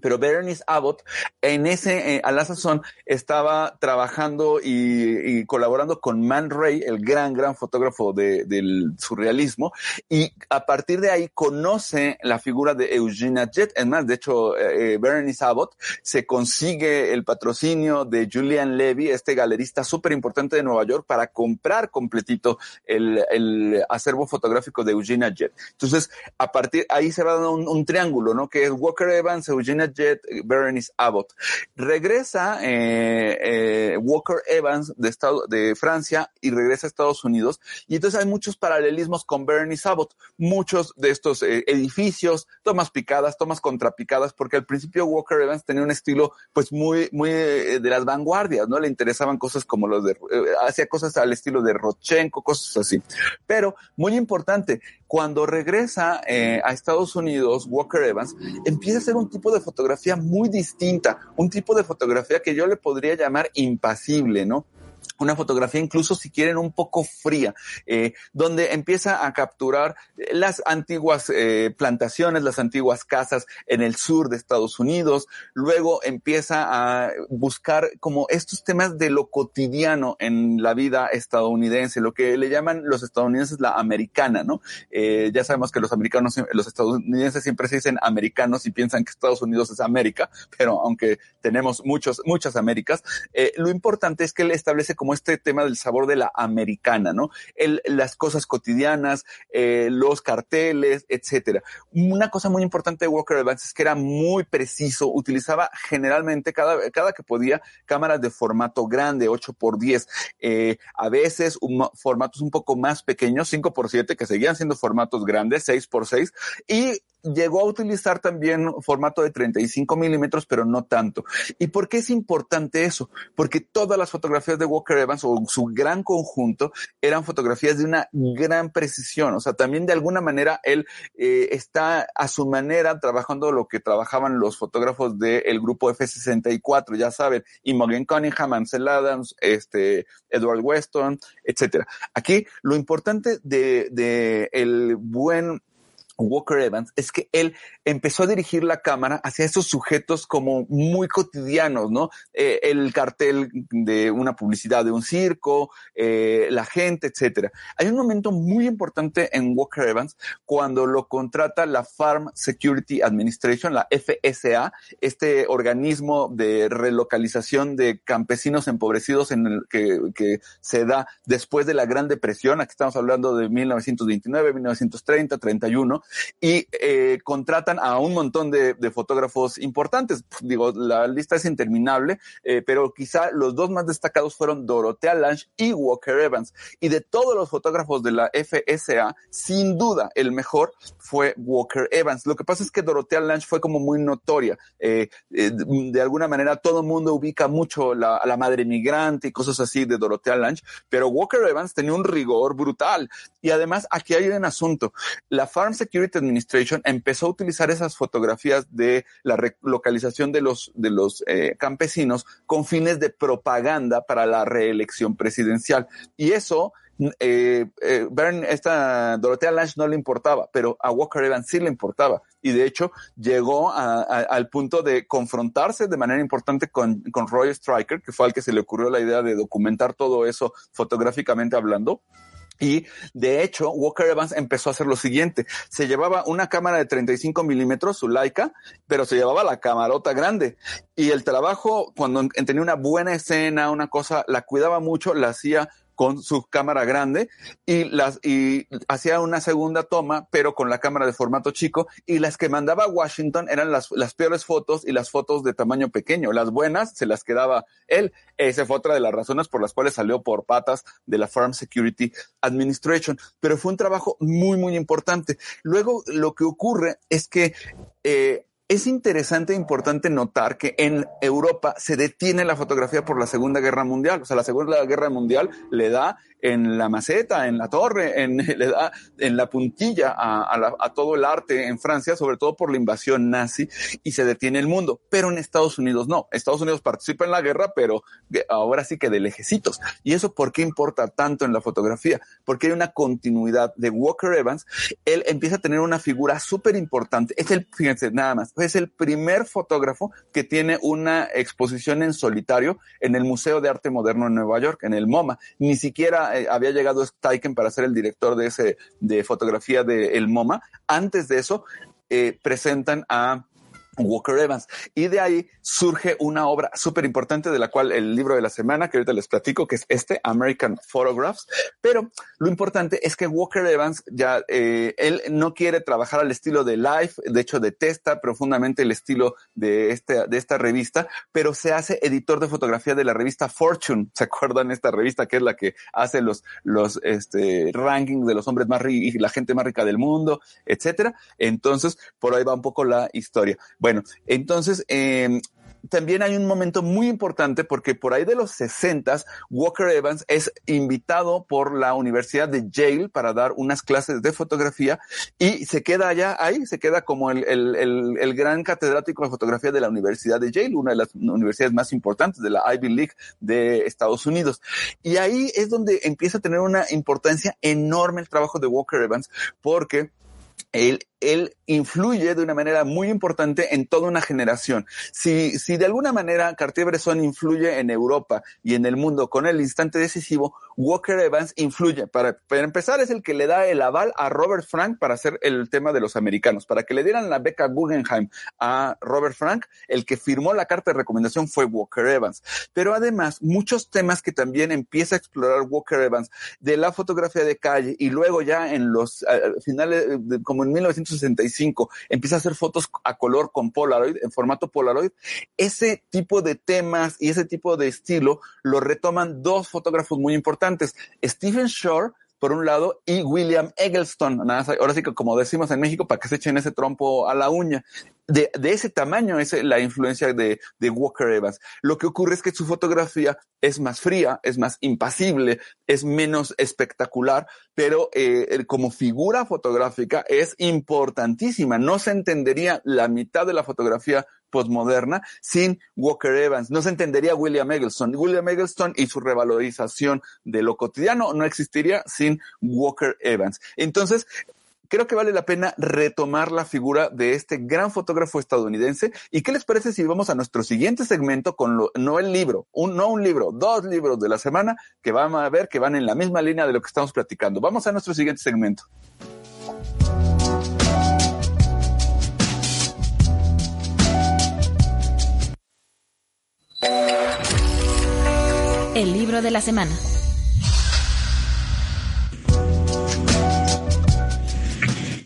pero Berenice Abbott en ese, eh, a la sazón, estaba trabajando y, colaborando con Man Ray, el gran, gran fotógrafo del surrealismo, y a partir de ahí conoce la figura de Eugenia Jett. Es más, de hecho, eh, eh, Berenice Abbott se consigue el patrocinio de Julian Levy, este galerista súper importante de Nueva York, para comprar completito el, acervo fotográfico de Eugenia Jett. Entonces, a partir ahí se va dando un, un triángulo, ¿no? Que es Walker Evans, Eugenia Jet, Berenice Abbott. Regresa eh, eh, Walker Evans de, de Francia y regresa a Estados Unidos. Y entonces hay muchos paralelismos con Berenice Abbott. Muchos de estos eh, edificios, tomas picadas, tomas contrapicadas, porque al principio Walker Evans tenía un estilo pues muy, muy de las vanguardias, ¿no? Le interesaban cosas como los de, hacía cosas al estilo de Rochenko, cosas así. Pero muy importante, cuando regresa a Estados Unidos, Walker Evans empieza a hacer un tipo de fotografía muy distinta, un tipo de fotografía que yo le podría llamar impasible, ¿no? Una fotografía incluso si quieren un poco fría, eh, donde empieza a capturar las antiguas eh, plantaciones, las antiguas casas en el sur de Estados Unidos, luego empieza a buscar como estos temas de lo cotidiano en la vida estadounidense, lo que le llaman los estadounidenses la americana, ¿no? Eh, ya sabemos que los americanos, los estadounidenses siempre se dicen americanos y piensan que Estados Unidos es América, pero aunque tenemos muchos, muchas Américas, lo importante es que él establece como este tema del sabor de la americana, ¿no? Las cosas cotidianas, eh, los carteles, etcétera. Una cosa muy importante de Walker Evans es que era muy preciso, utilizaba generalmente cada, cada que podía cámaras de formato grande, 8 por 10, eh, a veces formatos un poco más pequeños, 5 por 7, que seguían siendo formatos grandes, 6 por 6, y llegó a utilizar también formato de 35 milímetros, pero no tanto. ¿Y por qué es importante eso? Porque todas las fotografías de Walker Evans o su gran conjunto eran fotografías de una gran precisión. O sea, también de alguna manera él eh, está a su manera trabajando lo que trabajaban los fotógrafos del grupo F64, ya saben, Imogen Cunningham, Ansel Adams, este, Edward Weston, etcétera. Aquí lo importante de, de el buen Walker Evans es que él empezó a dirigir la cámara hacia esos sujetos como muy cotidianos, ¿no? Eh, el cartel de una publicidad de un circo, eh, la gente, etcétera. Hay un momento muy importante en Walker Evans cuando lo contrata la Farm Security Administration, la FSA, este organismo de relocalización de campesinos empobrecidos en el que, que se da después de la Gran Depresión. Aquí estamos hablando de 1929, 1930, 31 y eh, contratan a un montón de, de, fotógrafos importantes. Digo, la lista es interminable, eh, pero quizá los dos más destacados fueron Dorothea Lange y Walker Evans. Y de todos los fotógrafos de la FSA, sin duda el mejor fue Walker Evans. Lo que pasa es que Dorothea Lange fue como muy notoria. Eh, eh de alguna manera todo el mundo ubica mucho la, la madre migrante y cosas así de Dorothea Lange, pero Walker Evans tenía un rigor brutal. Y además aquí hay un asunto. La Farm Security Administration empezó a utilizar esas fotografías de la relocalización de los, de los eh, campesinos con fines de propaganda para la reelección presidencial. Y eso eh, eh, Bern, esta Dorothea Lange no le importaba, pero a Walker Evans sí le importaba. Y de hecho llegó a, a, al punto de confrontarse de manera importante con, con Roy Stryker, que fue al que se le ocurrió la idea de documentar todo eso fotográficamente hablando. Y de hecho, Walker Evans empezó a hacer lo siguiente. Se llevaba una cámara de 35 milímetros, su Leica, pero se llevaba la camarota grande. Y el trabajo, cuando tenía una buena escena, una cosa, la cuidaba mucho, la hacía con su cámara grande y las y hacía una segunda toma, pero con la cámara de formato chico y las que mandaba Washington eran las, las peores fotos y las fotos de tamaño pequeño. Las buenas se las quedaba él. Esa fue otra de las razones por las cuales salió por patas de la Farm Security Administration. Pero fue un trabajo muy, muy importante. Luego lo que ocurre es que eh, es interesante e importante notar que en Europa se detiene la fotografía por la Segunda Guerra Mundial. O sea, la Segunda Guerra Mundial le da en la maceta, en la torre, en, le da en la puntilla a, a, todo el arte en Francia, sobre todo por la invasión nazi, y se detiene el mundo. Pero en Estados Unidos no. Estados Unidos participa en la guerra, pero ahora sí que de lejecitos. ¿Y eso por qué importa tanto en la fotografía? Porque hay una continuidad de Walker Evans. Él empieza a tener una figura súper importante. Es el, fíjense, nada más, es el primer fotógrafo que tiene una exposición en solitario en el Museo de Arte Moderno en Nueva York, en el MoMA. Ni siquiera eh, había llegado Steichen para ser el director de ese, de fotografía del el MoMA. Antes de eso, eh, presentan a Walker Evans. Y de ahí surge una obra súper importante de la cual el libro de la semana, que ahorita les platico, que es este, American Photographs. Pero lo importante es que Walker Evans ya, eh, él no quiere trabajar al estilo de Life, de hecho detesta profundamente el estilo de, este, de esta revista, pero se hace editor de fotografía de la revista Fortune. ¿Se acuerdan esta revista que es la que hace los, los este, rankings de los hombres más ricos y la gente más rica del mundo, etcétera? Entonces, por ahí va un poco la historia. Bueno, entonces, eh, también hay un momento muy importante porque por ahí de los 60 Walker Evans es invitado por la Universidad de Yale para dar unas clases de fotografía y se queda allá, ahí se queda como el, el, el, el gran catedrático de fotografía de la Universidad de Yale, una de las universidades más importantes de la Ivy League de Estados Unidos. Y ahí es donde empieza a tener una importancia enorme el trabajo de Walker Evans porque él, él influye de una manera muy importante en toda una generación. Si, si de alguna manera Cartier-Bresson influye en Europa y en el mundo con el instante decisivo, Walker Evans influye. Para, para empezar, es el que le da el aval a Robert Frank para hacer el tema de los americanos. Para que le dieran la beca Guggenheim a Robert Frank, el que firmó la carta de recomendación fue Walker Evans. Pero además, muchos temas que también empieza a explorar Walker Evans de la fotografía de calle y luego ya en los uh, finales, como en 1965, empieza a hacer fotos a color con Polaroid, en formato Polaroid. Ese tipo de temas y ese tipo de estilo lo retoman dos fotógrafos muy importantes, Stephen Shore, por un lado, y William Eggleston. Ahora sí que como decimos en México, para que se echen ese trompo a la uña. De, ese tamaño es la influencia de, de, Walker Evans. Lo que ocurre es que su fotografía es más fría, es más impasible, es menos espectacular, pero eh, como figura fotográfica es importantísima. No se entendería la mitad de la fotografía postmoderna sin Walker Evans. No se entendería William Eggleston. William Eggleston y su revalorización de lo cotidiano no existiría sin Walker Evans. Entonces, creo que vale la pena retomar la figura de este gran fotógrafo estadounidense. ¿Y qué les parece si vamos a nuestro siguiente segmento con lo, no el libro, un, no un libro, dos libros de la semana que vamos a ver que van en la misma línea de lo que estamos platicando? Vamos a nuestro siguiente segmento. El libro de la semana.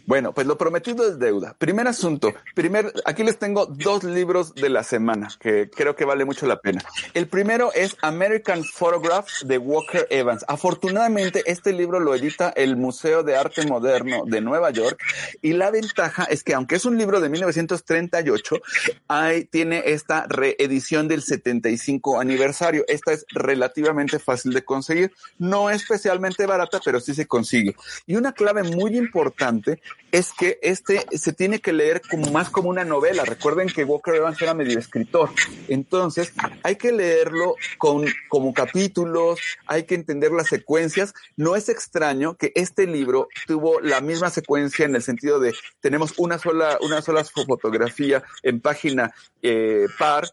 Bueno, pues lo prometido es deuda. Primer asunto. Primer, aquí les tengo dos libros de la semana que creo que vale mucho la pena. El primero es American Photographs de Walker Evans. Afortunadamente, este libro lo edita el Museo de Arte Moderno de Nueva York y la ventaja es que aunque es un libro de 1938, hay, tiene esta reedición del 75 aniversario. Esta es relativamente fácil de conseguir. No especialmente barata, pero sí se consigue. Y una clave muy importante es que este se tiene que leer como más como una novela. Recuerden que Walker Evans era medio escritor. Entonces, hay que leerlo con, como capítulos, hay que entender las secuencias. No es extraño que este libro tuvo la misma secuencia en el sentido de tenemos una sola, una sola fotografía en página eh, par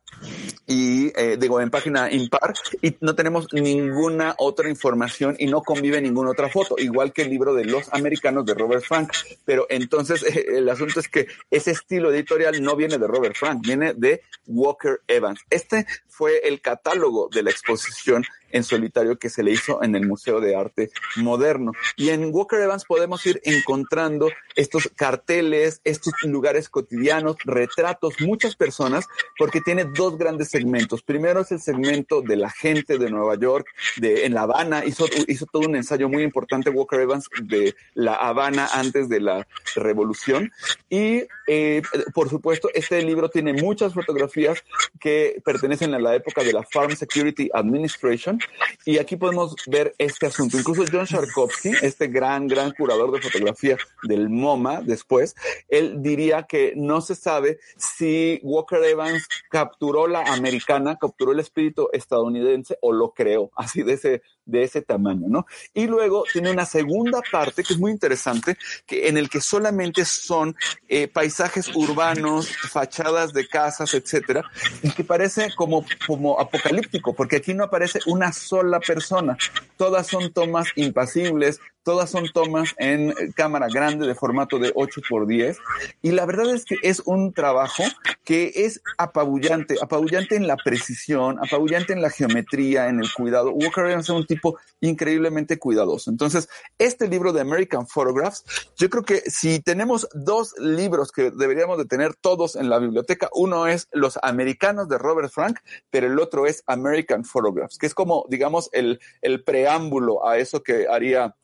y eh, digo en página impar y no tenemos ninguna otra información y no convive ninguna otra foto, igual que el libro de los americanos de Robert Frank pero entonces el asunto es que ese estilo editorial no viene de Robert Frank, viene de Walker Evans. Este fue el catálogo de la exposición en solitario que se le hizo en el Museo de Arte Moderno. Y en Walker Evans podemos ir encontrando estos carteles, estos lugares cotidianos, retratos, muchas personas, porque tiene dos grandes segmentos. Primero es el segmento de la gente de Nueva York, de en La Habana, hizo, hizo todo un ensayo muy importante Walker Evans de La Habana antes de la revolución. Y eh, por supuesto, este libro tiene muchas fotografías que pertenecen a la época de la Farm Security Administration. Y aquí podemos ver este asunto. Incluso John Sharkovsky, este gran, gran curador de fotografía del MoMA después, él diría que no se sabe si Walker Evans capturó la americana, capturó el espíritu estadounidense o lo creó, así de ese, de ese tamaño, ¿no? Y luego tiene una segunda parte que es muy interesante, que en el que solamente son eh, paisajes urbanos, fachadas de casas, etcétera, y que parece como, como apocalíptico, porque aquí no aparece una sola persona. Todas son tomas impasibles, todas son tomas en cámara grande de formato de 8 por 10 y la verdad es que es un trabajo que es apabullante, apabullante en la precisión, apabullante en la geometría, en el cuidado. Walker Evans es un tipo increíblemente cuidadoso. Entonces, este libro de American Photographs, yo creo que si tenemos dos libros que deberíamos de tener todos en la biblioteca, uno es Los Americanos de Robert Frank, pero el otro es American Photographs, que es como, digamos, el preámbulo a eso que haría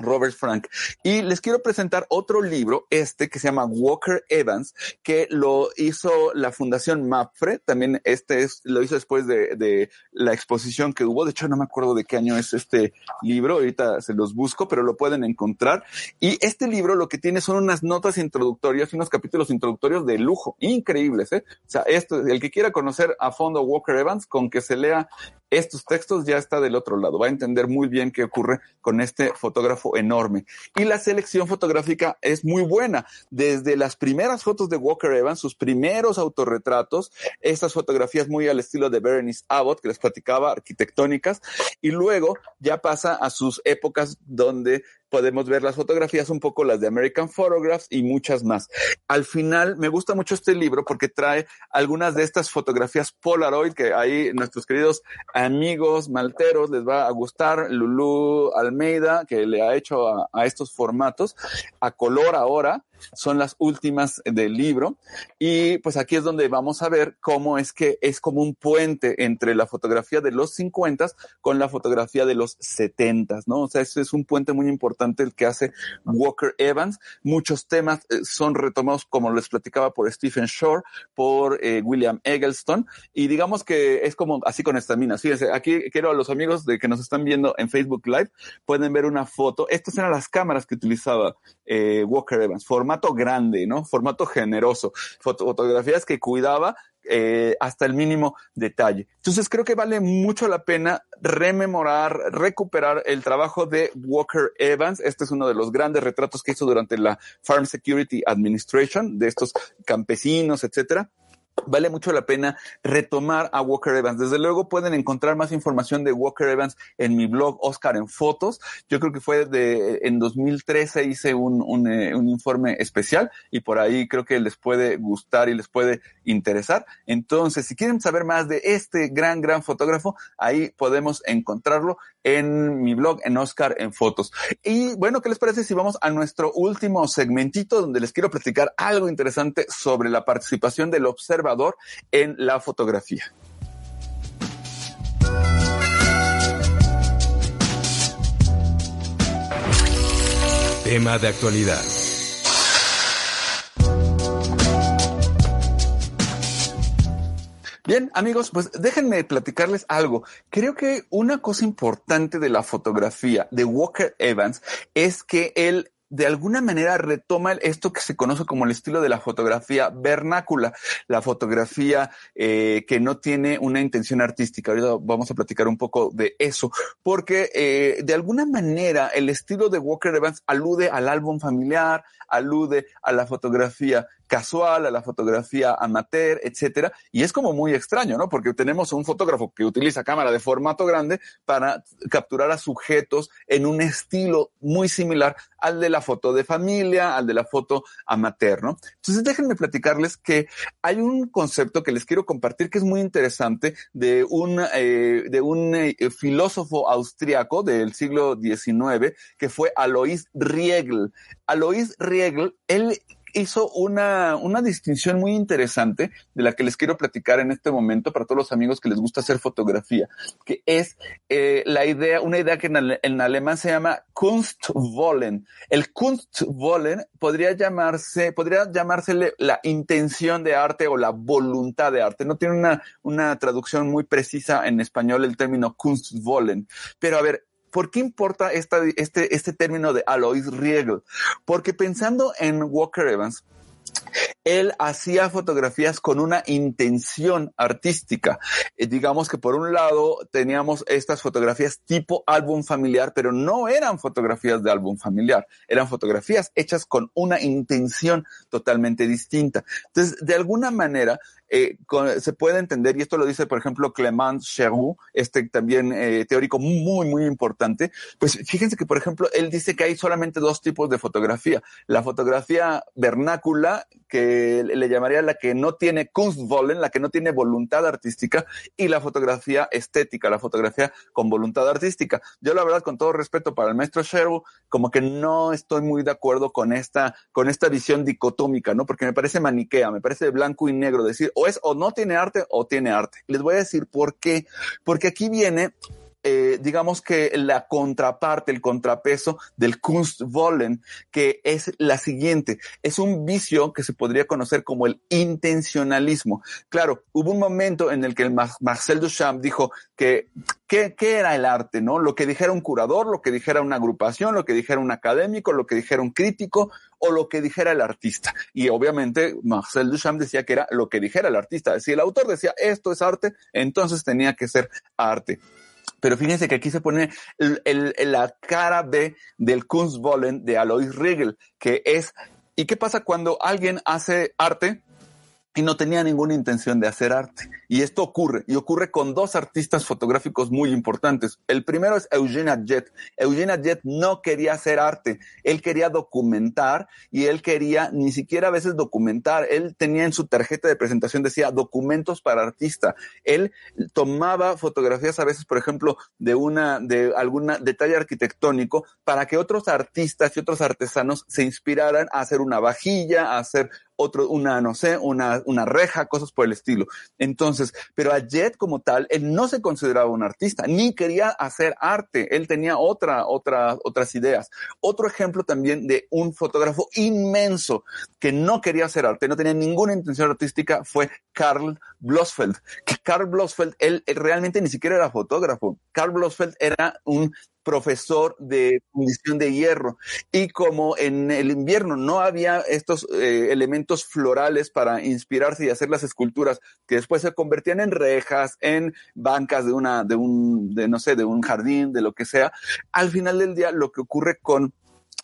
Robert Frank. Y les quiero presentar otro libro, este que se llama Walker Evans, que lo hizo la Fundación MAPFRE. También este es, lo hizo después de, de, la exposición que hubo. De hecho, no me acuerdo de qué año es este libro. Ahorita se los busco, pero lo pueden encontrar. Y este libro lo que tiene son unas notas introductorias, unos capítulos introductorios de lujo, increíbles. ¿eh? O sea, esto, el que quiera conocer a fondo Walker Evans, con que se lea estos textos ya está del otro lado. Va a entender muy bien qué ocurre con este fotógrafo enorme. Y la selección fotográfica es muy buena. Desde las primeras fotos de Walker Evans, sus primeros autorretratos, estas fotografías muy al estilo de Berenice Abbott, que les platicaba, arquitectónicas, y luego ya pasa a sus épocas donde podemos ver las fotografías, un poco las de American Photographs y muchas más. Al final, me gusta mucho este libro porque trae algunas de estas fotografías Polaroid que ahí nuestros queridos amigos malteros les va a gustar. Lulu Almeida, que le ha hecho a, a estos formatos a color ahora son las últimas del libro. Y pues aquí es donde vamos a ver cómo es que es como un puente entre la fotografía de los 50 con la fotografía de los 70, ¿no? O sea, ese es un puente muy importante el que hace Walker Evans. Muchos temas eh, son retomados, como les platicaba, por Stephen Shore, por eh, William Eggleston. Y digamos que es como así con esta mina. Fíjense, aquí quiero a los amigos de que nos están viendo en Facebook Live, pueden ver una foto. Estas eran las cámaras que utilizaba eh, Walker Evans. Forma formato grande, ¿no? Formato generoso, fotografías que cuidaba eh, hasta el mínimo detalle. Entonces creo que vale mucho la pena rememorar, recuperar el trabajo de Walker Evans. Este es uno de los grandes retratos que hizo durante la Farm Security Administration de estos campesinos, etcétera vale mucho la pena retomar a Walker Evans. Desde luego pueden encontrar más información de Walker Evans en mi blog Oscar en Fotos. Yo creo que fue de, en 2013 hice un, un, eh, un, informe especial y por ahí creo que les puede gustar y les puede interesar. Entonces, si quieren saber más de este gran, gran fotógrafo, ahí podemos encontrarlo en mi blog en Oscar en Fotos. Y bueno, ¿qué les parece si vamos a nuestro último segmentito donde les quiero platicar algo interesante sobre la participación del observador en la fotografía. Tema de actualidad. Bien, amigos, pues déjenme platicarles algo. Creo que una cosa importante de la fotografía de Walker Evans es que él de alguna manera retoma esto que se conoce como el estilo de la fotografía vernácula, la fotografía eh, que no tiene una intención artística. Ahorita vamos a platicar un poco de eso, porque eh, de alguna manera el estilo de Walker Evans alude al álbum familiar, alude a la fotografía casual, a la fotografía amateur, etcétera. Y es como muy extraño, ¿no? Porque tenemos un fotógrafo que utiliza cámara de formato grande para capturar a sujetos en un estilo muy similar al de la foto de familia, al de la foto amateur, ¿no? Entonces déjenme platicarles que hay un concepto que les quiero compartir que es muy interesante de un, eh, de un eh, filósofo austriaco del siglo XIX que fue Alois Riegel. Alois Riegel, él hizo una, una distinción muy interesante de la que les quiero platicar en este momento para todos los amigos que les gusta hacer fotografía, que es eh, la idea, una idea que en, en, alemán se llama Kunstwollen. El Kunstwollen podría llamarse, podría llamársele la intención de arte o la voluntad de arte. No tiene una, una traducción muy precisa en español el término Kunstwollen. Pero a ver, ¿Por qué importa esta, este, este término de Alois Riegel? Porque pensando en Walker Evans, él hacía fotografías con una intención artística. Eh, digamos que por un lado teníamos estas fotografías tipo álbum familiar, pero no eran fotografías de álbum familiar, eran fotografías hechas con una intención totalmente distinta. Entonces, de alguna manera, eh, con, se puede entender, y esto lo dice, por ejemplo, Clement Cherou, este también eh, teórico muy, muy importante, pues fíjense que, por ejemplo, él dice que hay solamente dos tipos de fotografía. La fotografía vernácula, que le llamaría la que no tiene Kunstwollen, la que no tiene voluntad artística, y la fotografía estética, la fotografía con voluntad artística. Yo, la verdad, con todo respeto para el maestro Cherou, como que no estoy muy de acuerdo con esta, con esta visión dicotómica, ¿no? Porque me parece maniquea, me parece blanco y negro decir, o es o no tiene arte o tiene arte. Les voy a decir por qué. Porque aquí viene eh, digamos que la contraparte, el contrapeso del Kunstwollen, que es la siguiente. Es un vicio que se podría conocer como el intencionalismo. Claro, hubo un momento en el que el Marcel Duchamp dijo que ¿qué, ¿qué era el arte? ¿no? Lo que dijera un curador, lo que dijera una agrupación, lo que dijera un académico, lo que dijera un crítico o lo que dijera el artista. Y obviamente Marcel Duchamp decía que era lo que dijera el artista. Si el autor decía esto es arte, entonces tenía que ser arte. Pero fíjense que aquí se pone la cara B del Kunstwollen de Alois Riegel, que es, ¿y qué pasa cuando alguien hace arte? Y no tenía ninguna intención de hacer arte. Y esto ocurre, y ocurre con dos artistas fotográficos muy importantes. El primero es Eugene Adjet. Eugene Adjet no quería hacer arte, él quería documentar y él quería ni siquiera a veces documentar. Él tenía en su tarjeta de presentación, decía documentos para artista. Él tomaba fotografías a veces, por ejemplo, de una, de alguna detalle arquitectónico para que otros artistas y otros artesanos se inspiraran a hacer una vajilla, a hacer otro, una, no sé, una, una reja, cosas por el estilo. Entonces, pero a Jet como tal, él no se consideraba un artista, ni quería hacer arte, él tenía otra, otra, otras ideas. Otro ejemplo también de un fotógrafo inmenso que no quería hacer arte, no tenía ninguna intención artística, fue Karl Blossfeld. Que Karl Blossfeld, él, él realmente ni siquiera era fotógrafo. Karl Blossfeld era un profesor de fundición de hierro. Y como en el invierno no había estos eh, elementos florales para inspirarse y hacer las esculturas que después se convertían en rejas, en bancas de una, de un, de no sé, de un jardín, de lo que sea, al final del día lo que ocurre con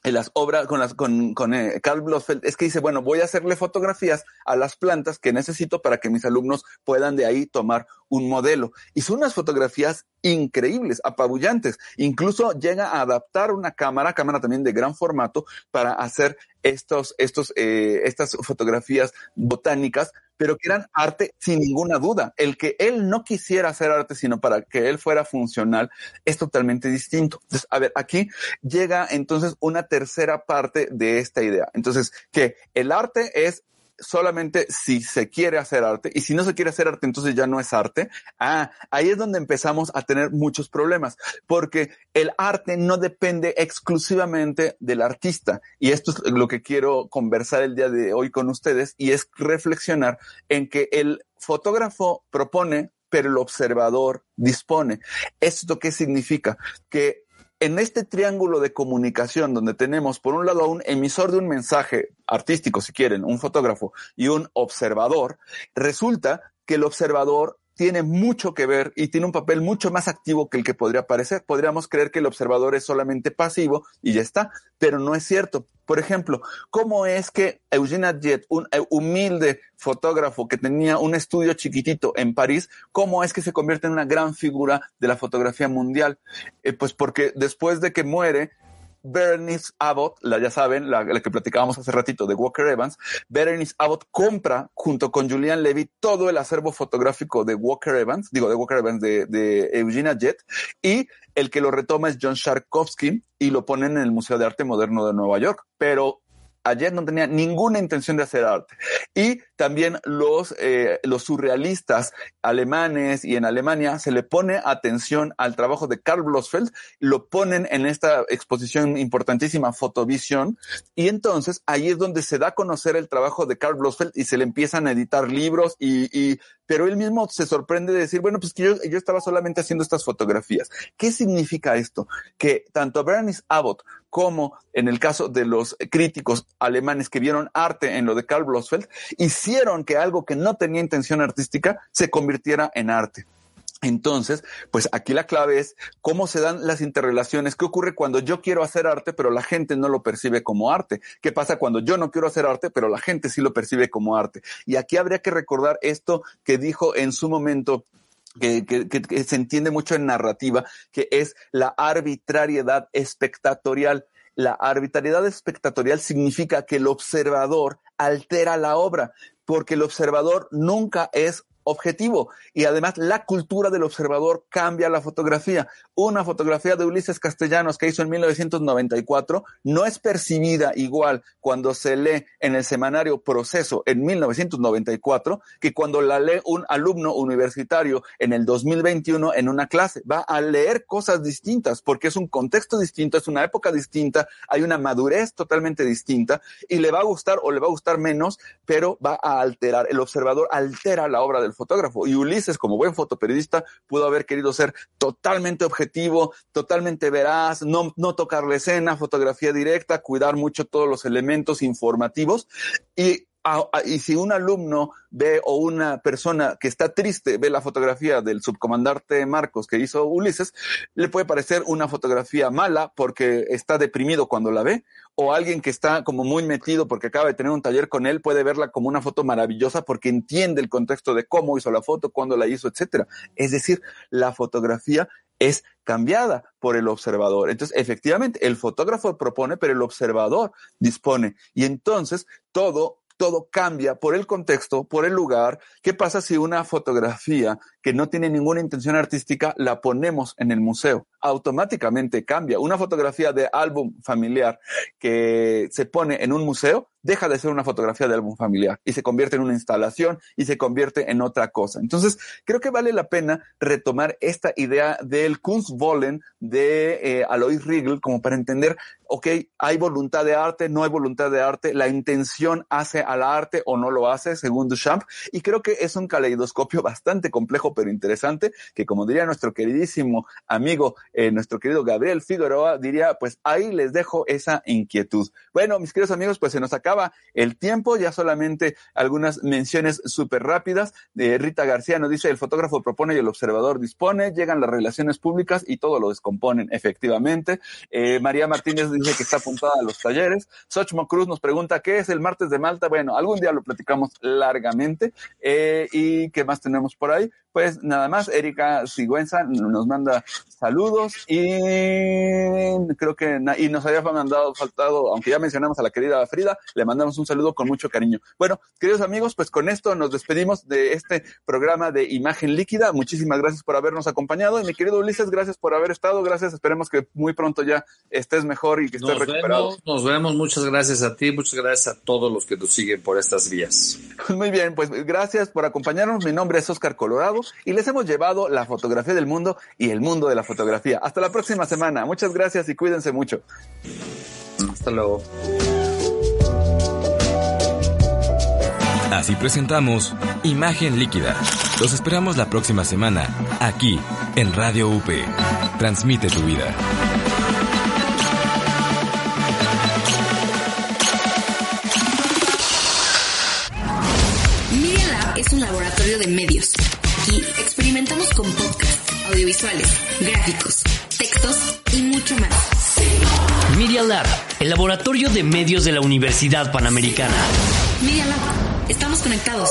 en las obras con las con, con eh, Carl Blossfeld es que dice, bueno, voy a hacerle fotografías a las plantas que necesito para que mis alumnos puedan de ahí tomar un modelo. Y son unas fotografías increíbles, apabullantes. Incluso llega a adaptar una cámara, cámara también de gran formato, para hacer estos, estos, eh, estas fotografías botánicas, pero que eran arte sin ninguna duda. El que él no quisiera hacer arte, sino para que él fuera funcional, es totalmente distinto. Entonces, a ver, aquí llega entonces una tercera parte de esta idea. Entonces, que el arte es solamente si se quiere hacer arte y si no se quiere hacer arte, entonces ya no es arte. Ah, ahí es donde empezamos a tener muchos problemas, porque el arte no depende exclusivamente del artista. Y esto es lo que quiero conversar el día de hoy con ustedes y es reflexionar en que el fotógrafo propone, pero el observador dispone. ¿Esto qué significa? Que en este triángulo de comunicación donde tenemos por un lado a un emisor de un mensaje artístico, si quieren, un fotógrafo y un observador, resulta que el observador tiene mucho que ver y tiene un papel mucho más activo que el que podría parecer. Podríamos creer que el observador es solamente pasivo y ya está, pero no es cierto. Por ejemplo, ¿cómo es que Eugene Jet, un eh, humilde fotógrafo que tenía un estudio chiquitito en París, cómo es que se convierte en una gran figura de la fotografía mundial? Eh, pues porque después de que muere, Berenice Abbott, la ya saben, la, que platicábamos hace ratito de Walker Evans, Berenice Abbott compra junto con Julian Levy todo el acervo fotográfico de Walker Evans, digo de Walker Evans, de, de Eugenia Jett, y el que lo retoma es John Sharkovsky y lo ponen en el Museo de Arte Moderno de Nueva York. Pero ayer no tenía ninguna intención de hacer arte. Y también los, eh, los surrealistas alemanes y en Alemania se le pone atención al trabajo de Karl Blossfeld, lo ponen en esta exposición importantísima Fotovisión, y entonces ahí es donde se da a conocer el trabajo de Karl Blossfeld y se le empiezan a editar libros y, y pero él mismo se sorprende de decir, bueno, pues que yo, yo estaba solamente haciendo estas fotografías. ¿Qué significa esto? Que tanto Bernice Abbott como en el caso de los críticos alemanes que vieron arte en lo de Karl Blossfeld, hicieron que algo que no tenía intención artística se convirtiera en arte. Entonces, pues aquí la clave es cómo se dan las interrelaciones, qué ocurre cuando yo quiero hacer arte, pero la gente no lo percibe como arte, qué pasa cuando yo no quiero hacer arte, pero la gente sí lo percibe como arte. Y aquí habría que recordar esto que dijo en su momento que, se entiende mucho en narrativa, que es la arbitrariedad espectatorial. La arbitrariedad espectatorial significa que el observador altera la obra, porque el observador nunca es objetivo y además la cultura del observador cambia la fotografía. Una fotografía de Ulises Castellanos que hizo en 1994 no es percibida igual cuando se lee en el semanario Proceso en 1994 que cuando la lee un alumno universitario en el 2021 en una clase. Va a leer cosas distintas porque es un contexto distinto, es una época distinta, hay una madurez totalmente distinta y le va a gustar o le va a gustar menos, pero va a alterar. El observador altera la obra del fotógrafo. Y Ulises, como buen fotoperiodista, pudo haber querido ser totalmente objetivo, totalmente veraz, no, no tocar la escena, fotografía directa, cuidar mucho todos los elementos informativos. Y y si un alumno ve o una persona que está triste ve la fotografía del subcomandante Marcos que hizo Ulises, le puede parecer una fotografía mala porque está deprimido cuando la ve, o alguien que está como muy metido porque acaba de tener un taller con él puede verla como una foto maravillosa porque entiende el contexto de cómo hizo la foto, cuándo la hizo, etcétera. Es decir, la fotografía es cambiada por el observador. Entonces, efectivamente, el fotógrafo propone, pero el observador dispone. Y entonces todo todo cambia por el contexto, por el lugar. ¿Qué pasa si una fotografía que no tiene ninguna intención artística la ponemos en el museo? Automáticamente cambia. Una fotografía de álbum familiar que se pone en un museo deja de ser una fotografía de álbum familiar y se convierte en una instalación y se convierte en otra cosa. Entonces, creo que vale la pena retomar esta idea del Kunstwollen de eh, Alois Riegel como para entender ok, hay voluntad de arte, no hay voluntad de arte, la intención hace al arte o no lo hace, según Duchamp, y creo que es un caleidoscopio bastante complejo pero interesante, que como diría nuestro queridísimo amigo, eh, nuestro querido Gabriel Figueroa, diría, pues ahí les dejo esa inquietud. Bueno, mis queridos amigos, pues se nos acaba el tiempo, ya solamente algunas menciones súper rápidas. de Rita García nos dice, el fotógrafo propone y el observador dispone, llegan las relaciones públicas y todo lo descomponen, efectivamente. Eh, María Martínez dice que está apuntada a los talleres. Sochmo Cruz nos pregunta qué es el martes de Malta. Bueno, algún día lo platicamos largamente. Eh, ¿Y qué más tenemos por ahí? Pues nada más, Erika Sigüenza nos manda saludos y creo que y nos había mandado faltado, aunque ya mencionamos a la querida Frida, le mandamos un saludo con mucho cariño. Bueno, queridos amigos, pues con esto nos despedimos de este programa de Imagen Líquida. Muchísimas gracias por habernos acompañado y mi querido Ulises, gracias por haber estado. Gracias, esperemos que muy pronto ya estés mejor y que estés recuperado. nos vemos, muchas gracias a ti, muchas gracias a todos los que nos siguen por estas vías. Muy bien, pues gracias por acompañarnos. Mi nombre es Oscar Colorado y les hemos llevado la fotografía del mundo y el mundo de la fotografía. Hasta la próxima semana. Muchas gracias y cuídense mucho. Hasta luego. Así presentamos Imagen Líquida. Los esperamos la próxima semana, aquí, en Radio UP. Transmite tu vida. Media Lab es un laboratorio de medios Aquí experimentamos con podcasts, audiovisuales, gráficos, textos y mucho más. Media Lab, el laboratorio de medios de la Universidad Panamericana. Media Lab, estamos conectados.